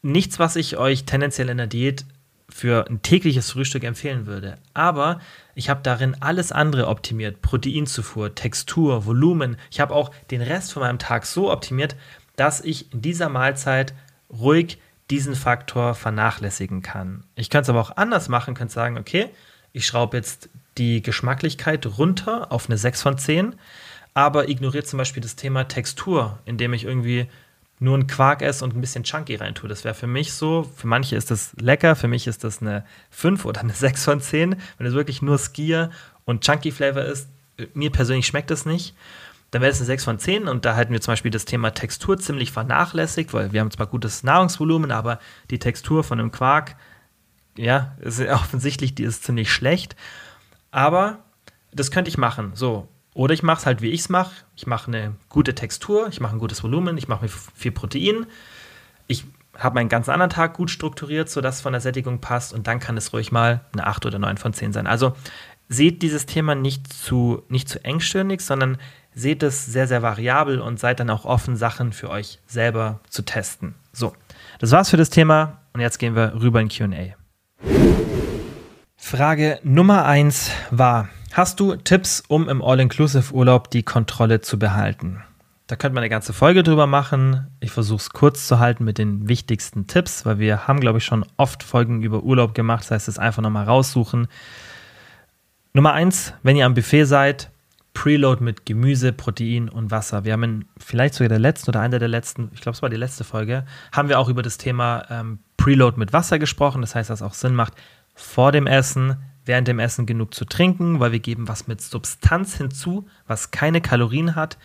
nichts, was ich euch tendenziell in der Diät für ein tägliches Frühstück empfehlen würde. Aber ich habe darin alles andere optimiert. Proteinzufuhr, Textur, Volumen. Ich habe auch den Rest von meinem Tag so optimiert, dass ich in dieser Mahlzeit ruhig diesen Faktor vernachlässigen kann. Ich könnte es aber auch anders machen, könnte sagen, okay, ich schraube jetzt die Geschmacklichkeit runter auf eine 6 von 10, aber ignoriert zum Beispiel das Thema Textur, indem ich irgendwie nur einen Quark esse und ein bisschen Chunky reintue. Das wäre für mich so, für manche ist das lecker, für mich ist das eine 5 oder eine <laughs> 6 von 10. Wenn es wirklich nur Skier und Chunky Flavor ist, mir persönlich schmeckt das nicht. Dann wäre es eine 6 von 10 und da hätten wir zum Beispiel das Thema Textur ziemlich vernachlässigt, weil wir haben zwar gutes Nahrungsvolumen, aber die Textur von einem Quark, ja, ist <laughs> offensichtlich, die ist ziemlich schlecht. Aber das könnte ich machen. So. Oder ich mache es halt, wie ich es mache. Ich mache eine gute Textur, ich mache ein gutes Volumen, ich mache mir viel Protein. Ich habe meinen ganzen anderen Tag gut strukturiert, sodass es von der Sättigung passt. Und dann kann es ruhig mal eine 8 oder 9 von 10 sein. Also seht dieses Thema nicht zu, nicht zu engstirnig, sondern seht es sehr, sehr variabel und seid dann auch offen, Sachen für euch selber zu testen. So, das war's für das Thema und jetzt gehen wir rüber in QA. Frage Nummer 1 war, hast du Tipps, um im All-Inclusive-Urlaub die Kontrolle zu behalten? Da könnte man eine ganze Folge drüber machen. Ich versuche es kurz zu halten mit den wichtigsten Tipps, weil wir haben, glaube ich, schon oft Folgen über Urlaub gemacht. Das heißt, es einfach nochmal raussuchen. Nummer eins, wenn ihr am Buffet seid, Preload mit Gemüse, Protein und Wasser. Wir haben in vielleicht sogar der letzten oder einer der letzten, ich glaube, es war die letzte Folge, haben wir auch über das Thema ähm, Preload mit Wasser gesprochen. Das heißt, dass auch Sinn macht, vor dem Essen, während dem Essen genug zu trinken, weil wir geben was mit Substanz hinzu, was keine Kalorien hat.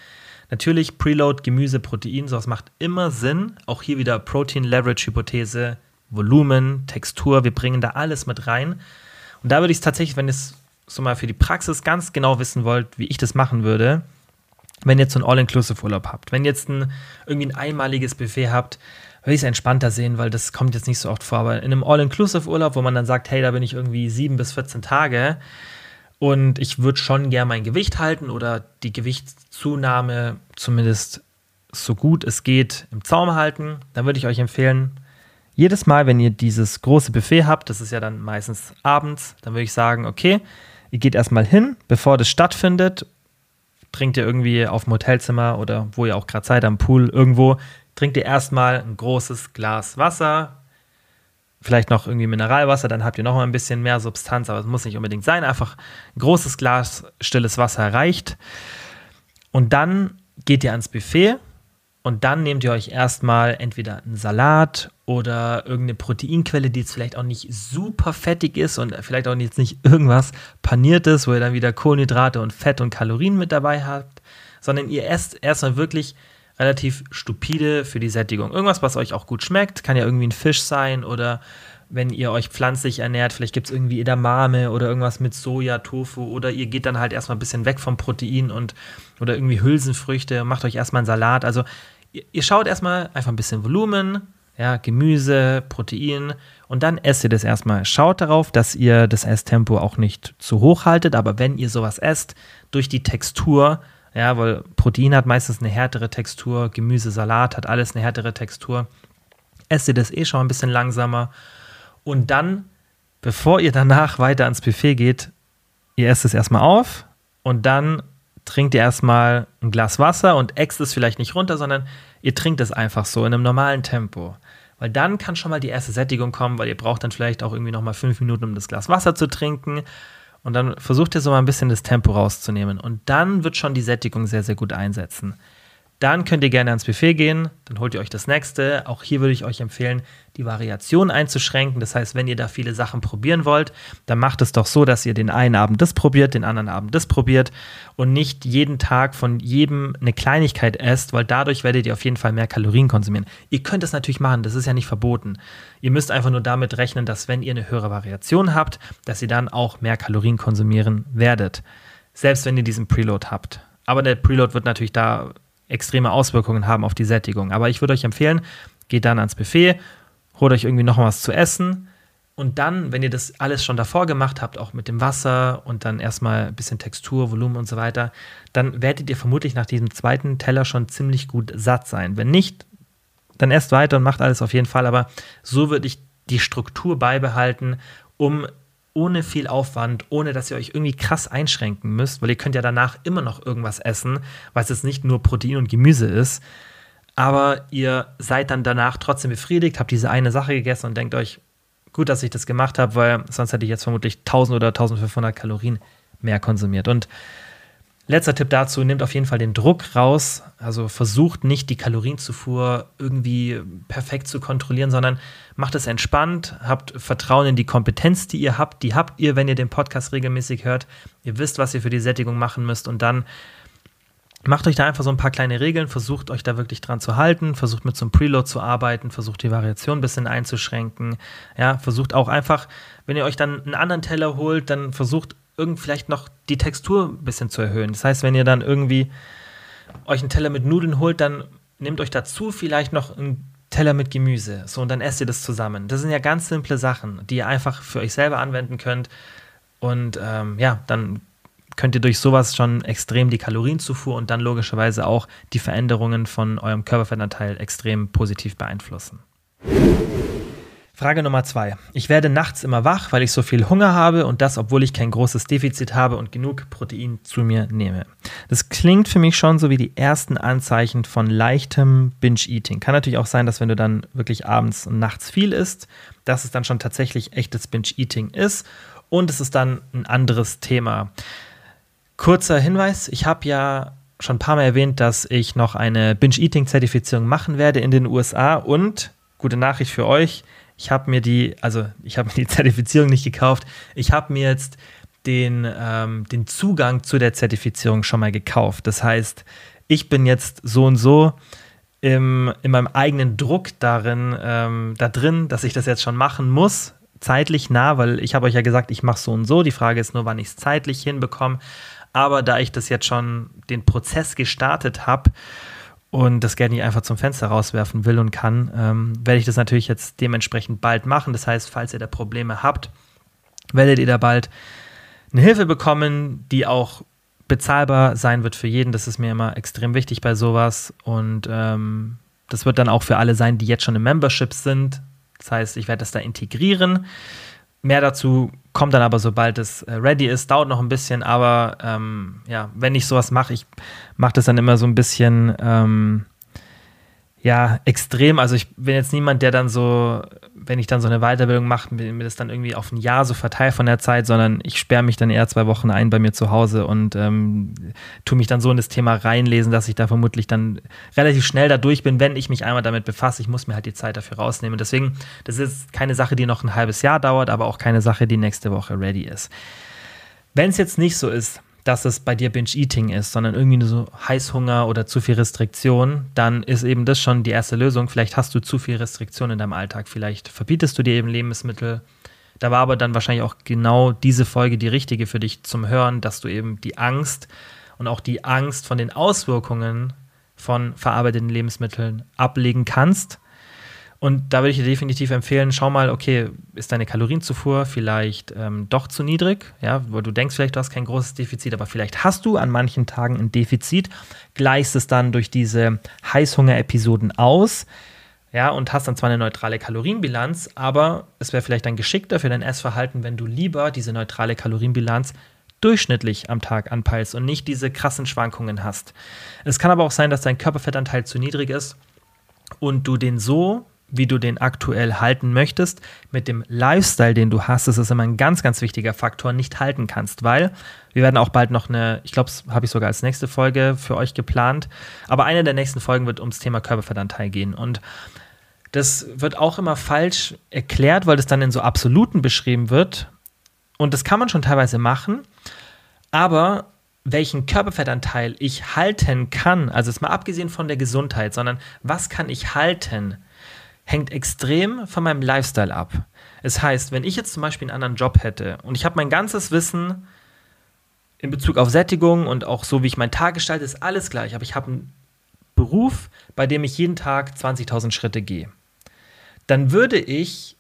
Natürlich Preload, Gemüse, Protein, sowas macht immer Sinn. Auch hier wieder Protein Leverage Hypothese, Volumen, Textur, wir bringen da alles mit rein. Und da würde ich es tatsächlich, wenn es so mal für die Praxis ganz genau wissen wollt, wie ich das machen würde, wenn ihr jetzt so einen All-Inclusive-Urlaub habt, wenn ihr jetzt ein, irgendwie ein einmaliges Buffet habt, würde ich es entspannter sehen, weil das kommt jetzt nicht so oft vor. Aber in einem All-Inclusive-Urlaub, wo man dann sagt, hey, da bin ich irgendwie sieben bis 14 Tage, und ich würde schon gern mein Gewicht halten oder die Gewichtszunahme zumindest so gut es geht im Zaum halten. Dann würde ich euch empfehlen, jedes Mal, wenn ihr dieses große Buffet habt, das ist ja dann meistens abends, dann würde ich sagen, okay, ihr geht erstmal hin, bevor das stattfindet, trinkt ihr irgendwie auf dem Hotelzimmer oder wo ihr auch gerade seid, am Pool irgendwo, trinkt ihr erstmal ein großes Glas Wasser, vielleicht noch irgendwie Mineralwasser, dann habt ihr noch mal ein bisschen mehr Substanz, aber es muss nicht unbedingt sein. Einfach ein großes Glas stilles Wasser reicht. Und dann geht ihr ans Buffet und dann nehmt ihr euch erstmal entweder einen Salat oder irgendeine Proteinquelle, die jetzt vielleicht auch nicht super fettig ist und vielleicht auch jetzt nicht irgendwas paniertes, wo ihr dann wieder Kohlenhydrate und Fett und Kalorien mit dabei habt, sondern ihr esst erstmal wirklich relativ stupide für die Sättigung. Irgendwas, was euch auch gut schmeckt, kann ja irgendwie ein Fisch sein oder wenn ihr euch pflanzlich ernährt, vielleicht gibt es irgendwie Edamame oder irgendwas mit Soja, Tofu oder ihr geht dann halt erstmal ein bisschen weg vom Protein und oder irgendwie Hülsenfrüchte, macht euch erstmal einen Salat. Also ihr, schaut erstmal einfach ein bisschen Volumen, ja, Gemüse, Protein und dann esst ihr das erstmal. Schaut darauf, dass ihr das Esstempo auch nicht zu hoch haltet, aber wenn ihr sowas esst, durch die Textur ja, weil Protein hat meistens eine härtere Textur, Gemüse, Salat hat alles eine härtere Textur. Esst ihr das eh schon ein bisschen langsamer. Und dann, bevor ihr danach weiter ans Buffet geht, ihr esst es erstmal auf und dann trinkt ihr erstmal ein Glas Wasser und äxt es vielleicht nicht runter, sondern ihr trinkt es einfach so in einem normalen Tempo. Weil dann kann schon mal die erste Sättigung kommen, weil ihr braucht dann vielleicht auch irgendwie nochmal fünf Minuten, um das Glas Wasser zu trinken. Und dann versucht ihr so mal ein bisschen das Tempo rauszunehmen. Und dann wird schon die Sättigung sehr, sehr gut einsetzen. Dann könnt ihr gerne ans Buffet gehen, dann holt ihr euch das nächste. Auch hier würde ich euch empfehlen, die Variation einzuschränken. Das heißt, wenn ihr da viele Sachen probieren wollt, dann macht es doch so, dass ihr den einen Abend das probiert, den anderen Abend das probiert und nicht jeden Tag von jedem eine Kleinigkeit esst, weil dadurch werdet ihr auf jeden Fall mehr Kalorien konsumieren. Ihr könnt es natürlich machen, das ist ja nicht verboten. Ihr müsst einfach nur damit rechnen, dass wenn ihr eine höhere Variation habt, dass ihr dann auch mehr Kalorien konsumieren werdet. Selbst wenn ihr diesen Preload habt. Aber der Preload wird natürlich da extreme Auswirkungen haben auf die Sättigung. Aber ich würde euch empfehlen, geht dann ans Buffet, holt euch irgendwie noch was zu essen und dann, wenn ihr das alles schon davor gemacht habt, auch mit dem Wasser und dann erstmal ein bisschen Textur, Volumen und so weiter, dann werdet ihr vermutlich nach diesem zweiten Teller schon ziemlich gut satt sein. Wenn nicht, dann esst weiter und macht alles auf jeden Fall. Aber so würde ich die Struktur beibehalten, um ohne viel Aufwand, ohne dass ihr euch irgendwie krass einschränken müsst, weil ihr könnt ja danach immer noch irgendwas essen, weil es jetzt nicht nur Protein und Gemüse ist. Aber ihr seid dann danach trotzdem befriedigt, habt diese eine Sache gegessen und denkt euch, gut, dass ich das gemacht habe, weil sonst hätte ich jetzt vermutlich 1000 oder 1500 Kalorien mehr konsumiert. Und Letzter Tipp dazu, nehmt auf jeden Fall den Druck raus. Also versucht nicht die Kalorienzufuhr irgendwie perfekt zu kontrollieren, sondern macht es entspannt, habt Vertrauen in die Kompetenz, die ihr habt. Die habt ihr, wenn ihr den Podcast regelmäßig hört. Ihr wisst, was ihr für die Sättigung machen müsst und dann macht euch da einfach so ein paar kleine Regeln, versucht euch da wirklich dran zu halten, versucht mit so einem Preload zu arbeiten, versucht die Variation ein bisschen einzuschränken. Ja, versucht auch einfach, wenn ihr euch dann einen anderen Teller holt, dann versucht irgend vielleicht noch die Textur ein bisschen zu erhöhen. Das heißt, wenn ihr dann irgendwie euch einen Teller mit Nudeln holt, dann nehmt euch dazu vielleicht noch einen Teller mit Gemüse. So, und dann esst ihr das zusammen. Das sind ja ganz simple Sachen, die ihr einfach für euch selber anwenden könnt. Und ähm, ja, dann könnt ihr durch sowas schon extrem die Kalorienzufuhr und dann logischerweise auch die Veränderungen von eurem Körperfettanteil extrem positiv beeinflussen. Frage Nummer zwei. Ich werde nachts immer wach, weil ich so viel Hunger habe und das, obwohl ich kein großes Defizit habe und genug Protein zu mir nehme. Das klingt für mich schon so wie die ersten Anzeichen von leichtem Binge-Eating. Kann natürlich auch sein, dass wenn du dann wirklich abends und nachts viel isst, dass es dann schon tatsächlich echtes Binge-Eating ist und es ist dann ein anderes Thema. Kurzer Hinweis, ich habe ja schon ein paar Mal erwähnt, dass ich noch eine Binge-Eating-Zertifizierung machen werde in den USA und gute Nachricht für euch, ich habe mir die, also ich habe mir die <laughs> Zertifizierung nicht gekauft, ich habe mir jetzt den, ähm, den Zugang zu der Zertifizierung schon mal gekauft. Das heißt, ich bin jetzt so und so im, in meinem eigenen Druck darin, ähm, da drin, dass ich das jetzt schon machen muss, zeitlich nah, weil ich habe euch ja gesagt, ich mache so und so. Die Frage ist nur, wann ich es zeitlich hinbekomme. Aber da ich das jetzt schon den Prozess gestartet habe, und das Geld nicht einfach zum Fenster rauswerfen will und kann, ähm, werde ich das natürlich jetzt dementsprechend bald machen. Das heißt, falls ihr da Probleme habt, werdet ihr da bald eine Hilfe bekommen, die auch bezahlbar sein wird für jeden. Das ist mir immer extrem wichtig bei sowas. Und ähm, das wird dann auch für alle sein, die jetzt schon im Membership sind. Das heißt, ich werde das da integrieren. Mehr dazu kommt dann aber, sobald es äh, ready ist. Dauert noch ein bisschen, aber ähm, ja, wenn ich sowas mache, ich mache das dann immer so ein bisschen. Ähm, ja, extrem. Also ich bin jetzt niemand, der dann so, wenn ich dann so eine Weiterbildung mache, mir das dann irgendwie auf ein Jahr so verteilt von der Zeit, sondern ich sperre mich dann eher zwei Wochen ein bei mir zu Hause und ähm, tue mich dann so in das Thema reinlesen, dass ich da vermutlich dann relativ schnell da durch bin, wenn ich mich einmal damit befasse. Ich muss mir halt die Zeit dafür rausnehmen. Deswegen, das ist keine Sache, die noch ein halbes Jahr dauert, aber auch keine Sache, die nächste Woche ready ist. Wenn es jetzt nicht so ist, dass es bei dir Binge-Eating ist, sondern irgendwie nur so Heißhunger oder zu viel Restriktion, dann ist eben das schon die erste Lösung. Vielleicht hast du zu viel Restriktion in deinem Alltag, vielleicht verbietest du dir eben Lebensmittel. Da war aber dann wahrscheinlich auch genau diese Folge die richtige für dich zum Hören, dass du eben die Angst und auch die Angst von den Auswirkungen von verarbeiteten Lebensmitteln ablegen kannst und da würde ich dir definitiv empfehlen, schau mal, okay, ist deine Kalorienzufuhr vielleicht ähm, doch zu niedrig? Ja, wo du denkst vielleicht, du hast kein großes Defizit, aber vielleicht hast du an manchen Tagen ein Defizit, gleichst es dann durch diese Heißhunger-Episoden aus. Ja, und hast dann zwar eine neutrale Kalorienbilanz, aber es wäre vielleicht dann geschickter für dein Essverhalten, wenn du lieber diese neutrale Kalorienbilanz durchschnittlich am Tag anpeilst und nicht diese krassen Schwankungen hast. Es kann aber auch sein, dass dein Körperfettanteil zu niedrig ist und du den so wie du den aktuell halten möchtest, mit dem Lifestyle, den du hast, das ist immer ein ganz, ganz wichtiger Faktor, nicht halten kannst, weil wir werden auch bald noch eine, ich glaube, das habe ich sogar als nächste Folge für euch geplant, aber eine der nächsten Folgen wird ums Thema Körperfettanteil gehen und das wird auch immer falsch erklärt, weil das dann in so Absoluten beschrieben wird und das kann man schon teilweise machen, aber welchen Körperfettanteil ich halten kann, also jetzt mal abgesehen von der Gesundheit, sondern was kann ich halten, hängt extrem von meinem Lifestyle ab. Es heißt, wenn ich jetzt zum Beispiel einen anderen Job hätte und ich habe mein ganzes Wissen in Bezug auf Sättigung und auch so, wie ich meinen Tag gestalte, ist alles gleich, aber ich habe einen Beruf, bei dem ich jeden Tag 20.000 Schritte gehe, dann würde ich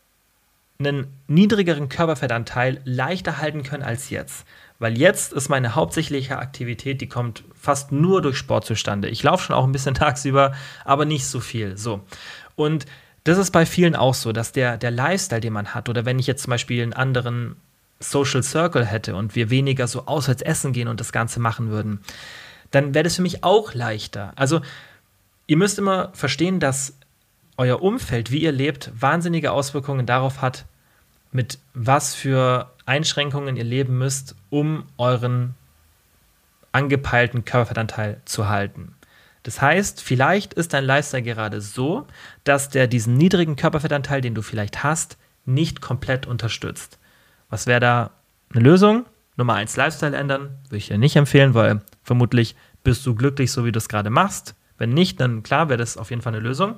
einen niedrigeren Körperfettanteil leichter halten können als jetzt. Weil jetzt ist meine hauptsächliche Aktivität, die kommt fast nur durch Sport zustande. Ich laufe schon auch ein bisschen <laughs> tagsüber, aber nicht so viel. So. Und das ist bei vielen auch so, dass der, der Lifestyle, den man hat, oder wenn ich jetzt zum Beispiel einen anderen Social Circle hätte und wir weniger so auswärts essen gehen und das Ganze machen würden, dann wäre das für mich auch leichter. Also ihr müsst immer verstehen, dass euer Umfeld, wie ihr lebt, wahnsinnige Auswirkungen darauf hat, mit was für Einschränkungen ihr leben müsst, um euren angepeilten Körperfettanteil zu halten. Das heißt, vielleicht ist dein Lifestyle gerade so, dass der diesen niedrigen Körperfettanteil, den du vielleicht hast, nicht komplett unterstützt. Was wäre da eine Lösung? Nummer eins, Lifestyle ändern, würde ich dir nicht empfehlen, weil vermutlich bist du glücklich, so wie du es gerade machst. Wenn nicht, dann klar, wäre das auf jeden Fall eine Lösung.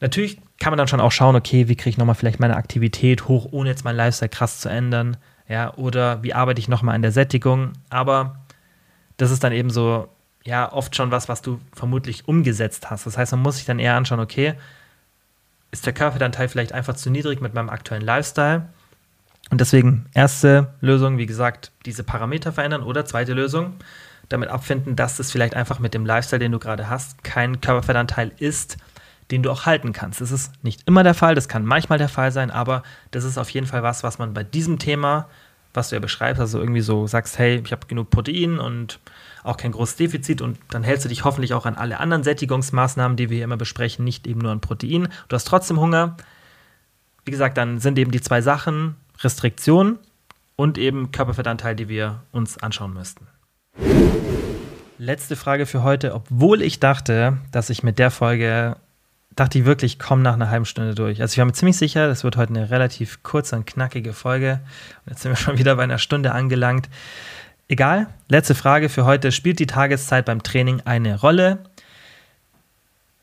Natürlich kann man dann schon auch schauen, okay, wie kriege ich nochmal vielleicht meine Aktivität hoch, ohne jetzt meinen Lifestyle krass zu ändern. Ja, oder wie arbeite ich nochmal an der Sättigung. Aber das ist dann eben so ja oft schon was, was du vermutlich umgesetzt hast. Das heißt, man muss sich dann eher anschauen, okay, ist der Körperfettanteil vielleicht einfach zu niedrig mit meinem aktuellen Lifestyle? Und deswegen erste Lösung, wie gesagt, diese Parameter verändern oder zweite Lösung, damit abfinden, dass es vielleicht einfach mit dem Lifestyle, den du gerade hast, kein Körperfettanteil ist, den du auch halten kannst. Das ist nicht immer der Fall, das kann manchmal der Fall sein, aber das ist auf jeden Fall was, was man bei diesem Thema, was du ja beschreibst, also irgendwie so sagst, hey, ich habe genug Protein und auch kein großes Defizit und dann hältst du dich hoffentlich auch an alle anderen Sättigungsmaßnahmen, die wir hier immer besprechen, nicht eben nur an Protein. Du hast trotzdem Hunger. Wie gesagt, dann sind eben die zwei Sachen Restriktion und eben Körperfettanteil, die wir uns anschauen müssten. Letzte Frage für heute. Obwohl ich dachte, dass ich mit der Folge, dachte ich wirklich, komm nach einer halben Stunde durch. Also ich war mir ziemlich sicher, das wird heute eine relativ kurze und knackige Folge. Und jetzt sind wir schon wieder bei einer Stunde angelangt. Egal, letzte Frage für heute. Spielt die Tageszeit beim Training eine Rolle?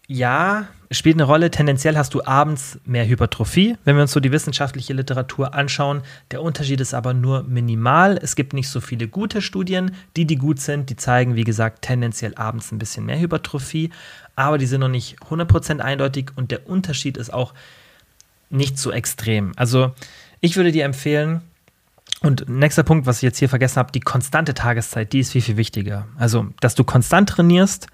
Ja, spielt eine Rolle. Tendenziell hast du abends mehr Hypertrophie, wenn wir uns so die wissenschaftliche Literatur anschauen. Der Unterschied ist aber nur minimal. Es gibt nicht so viele gute Studien. Die, die gut sind, die zeigen, wie gesagt, tendenziell abends ein bisschen mehr Hypertrophie. Aber die sind noch nicht 100% eindeutig und der Unterschied ist auch nicht so extrem. Also ich würde dir empfehlen, und nächster Punkt, was ich jetzt hier vergessen habe, die konstante Tageszeit, die ist viel, viel wichtiger. Also, dass du konstant trainierst,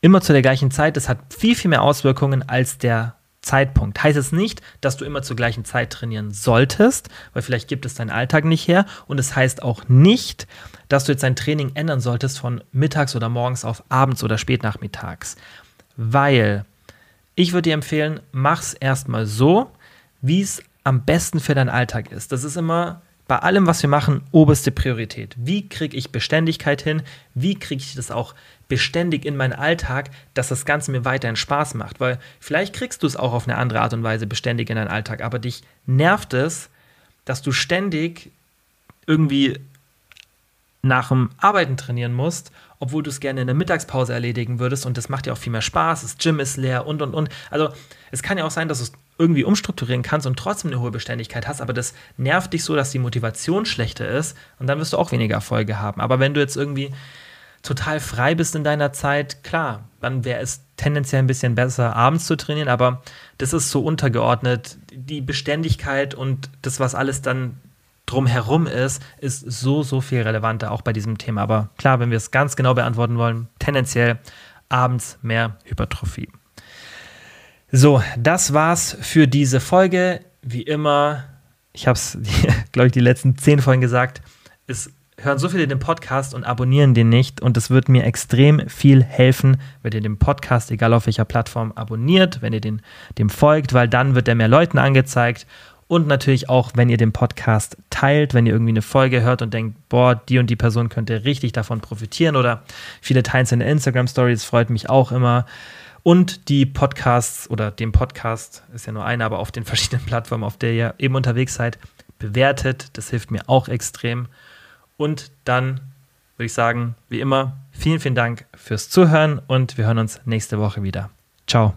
immer zu der gleichen Zeit, das hat viel, viel mehr Auswirkungen als der Zeitpunkt. Heißt es nicht, dass du immer zur gleichen Zeit trainieren solltest, weil vielleicht gibt es deinen Alltag nicht her. Und es heißt auch nicht, dass du jetzt dein Training ändern solltest von mittags oder morgens auf abends oder spätnachmittags. Weil ich würde dir empfehlen, mach es erstmal so, wie es am besten für deinen Alltag ist. Das ist immer bei allem, was wir machen, oberste Priorität. Wie kriege ich Beständigkeit hin? Wie kriege ich das auch beständig in meinen Alltag, dass das Ganze mir weiterhin Spaß macht? Weil vielleicht kriegst du es auch auf eine andere Art und Weise beständig in deinen Alltag, aber dich nervt es, dass du ständig irgendwie nach dem Arbeiten trainieren musst, obwohl du es gerne in der Mittagspause erledigen würdest und das macht dir auch viel mehr Spaß, das Gym ist leer und und und. Also es kann ja auch sein, dass du es irgendwie umstrukturieren kannst und trotzdem eine hohe Beständigkeit hast, aber das nervt dich so, dass die Motivation schlechter ist und dann wirst du auch weniger Erfolge haben. Aber wenn du jetzt irgendwie total frei bist in deiner Zeit, klar, dann wäre es tendenziell ein bisschen besser, abends zu trainieren, aber das ist so untergeordnet. Die Beständigkeit und das, was alles dann drumherum ist, ist so, so viel relevanter, auch bei diesem Thema. Aber klar, wenn wir es ganz genau beantworten wollen, tendenziell abends mehr Hypertrophie. So, das war's für diese Folge. Wie immer, ich habe es, <laughs> glaube ich, die letzten zehn Folgen gesagt, es hören so viele den Podcast und abonnieren den nicht. Und es wird mir extrem viel helfen, wenn ihr den Podcast, egal auf welcher Plattform, abonniert, wenn ihr den, dem folgt, weil dann wird er mehr Leuten angezeigt. Und natürlich auch, wenn ihr den Podcast teilt, wenn ihr irgendwie eine Folge hört und denkt, boah, die und die Person könnte richtig davon profitieren oder viele teilen es in der Instagram Story, das freut mich auch immer und die Podcasts oder den Podcast, ist ja nur einer, aber auf den <laughs> verschiedenen Plattformen, auf der ihr eben unterwegs seid, bewertet. Das hilft mir auch extrem. Und dann würde ich sagen, wie immer, vielen, vielen Dank fürs Zuhören und wir hören uns nächste Woche wieder. Ciao.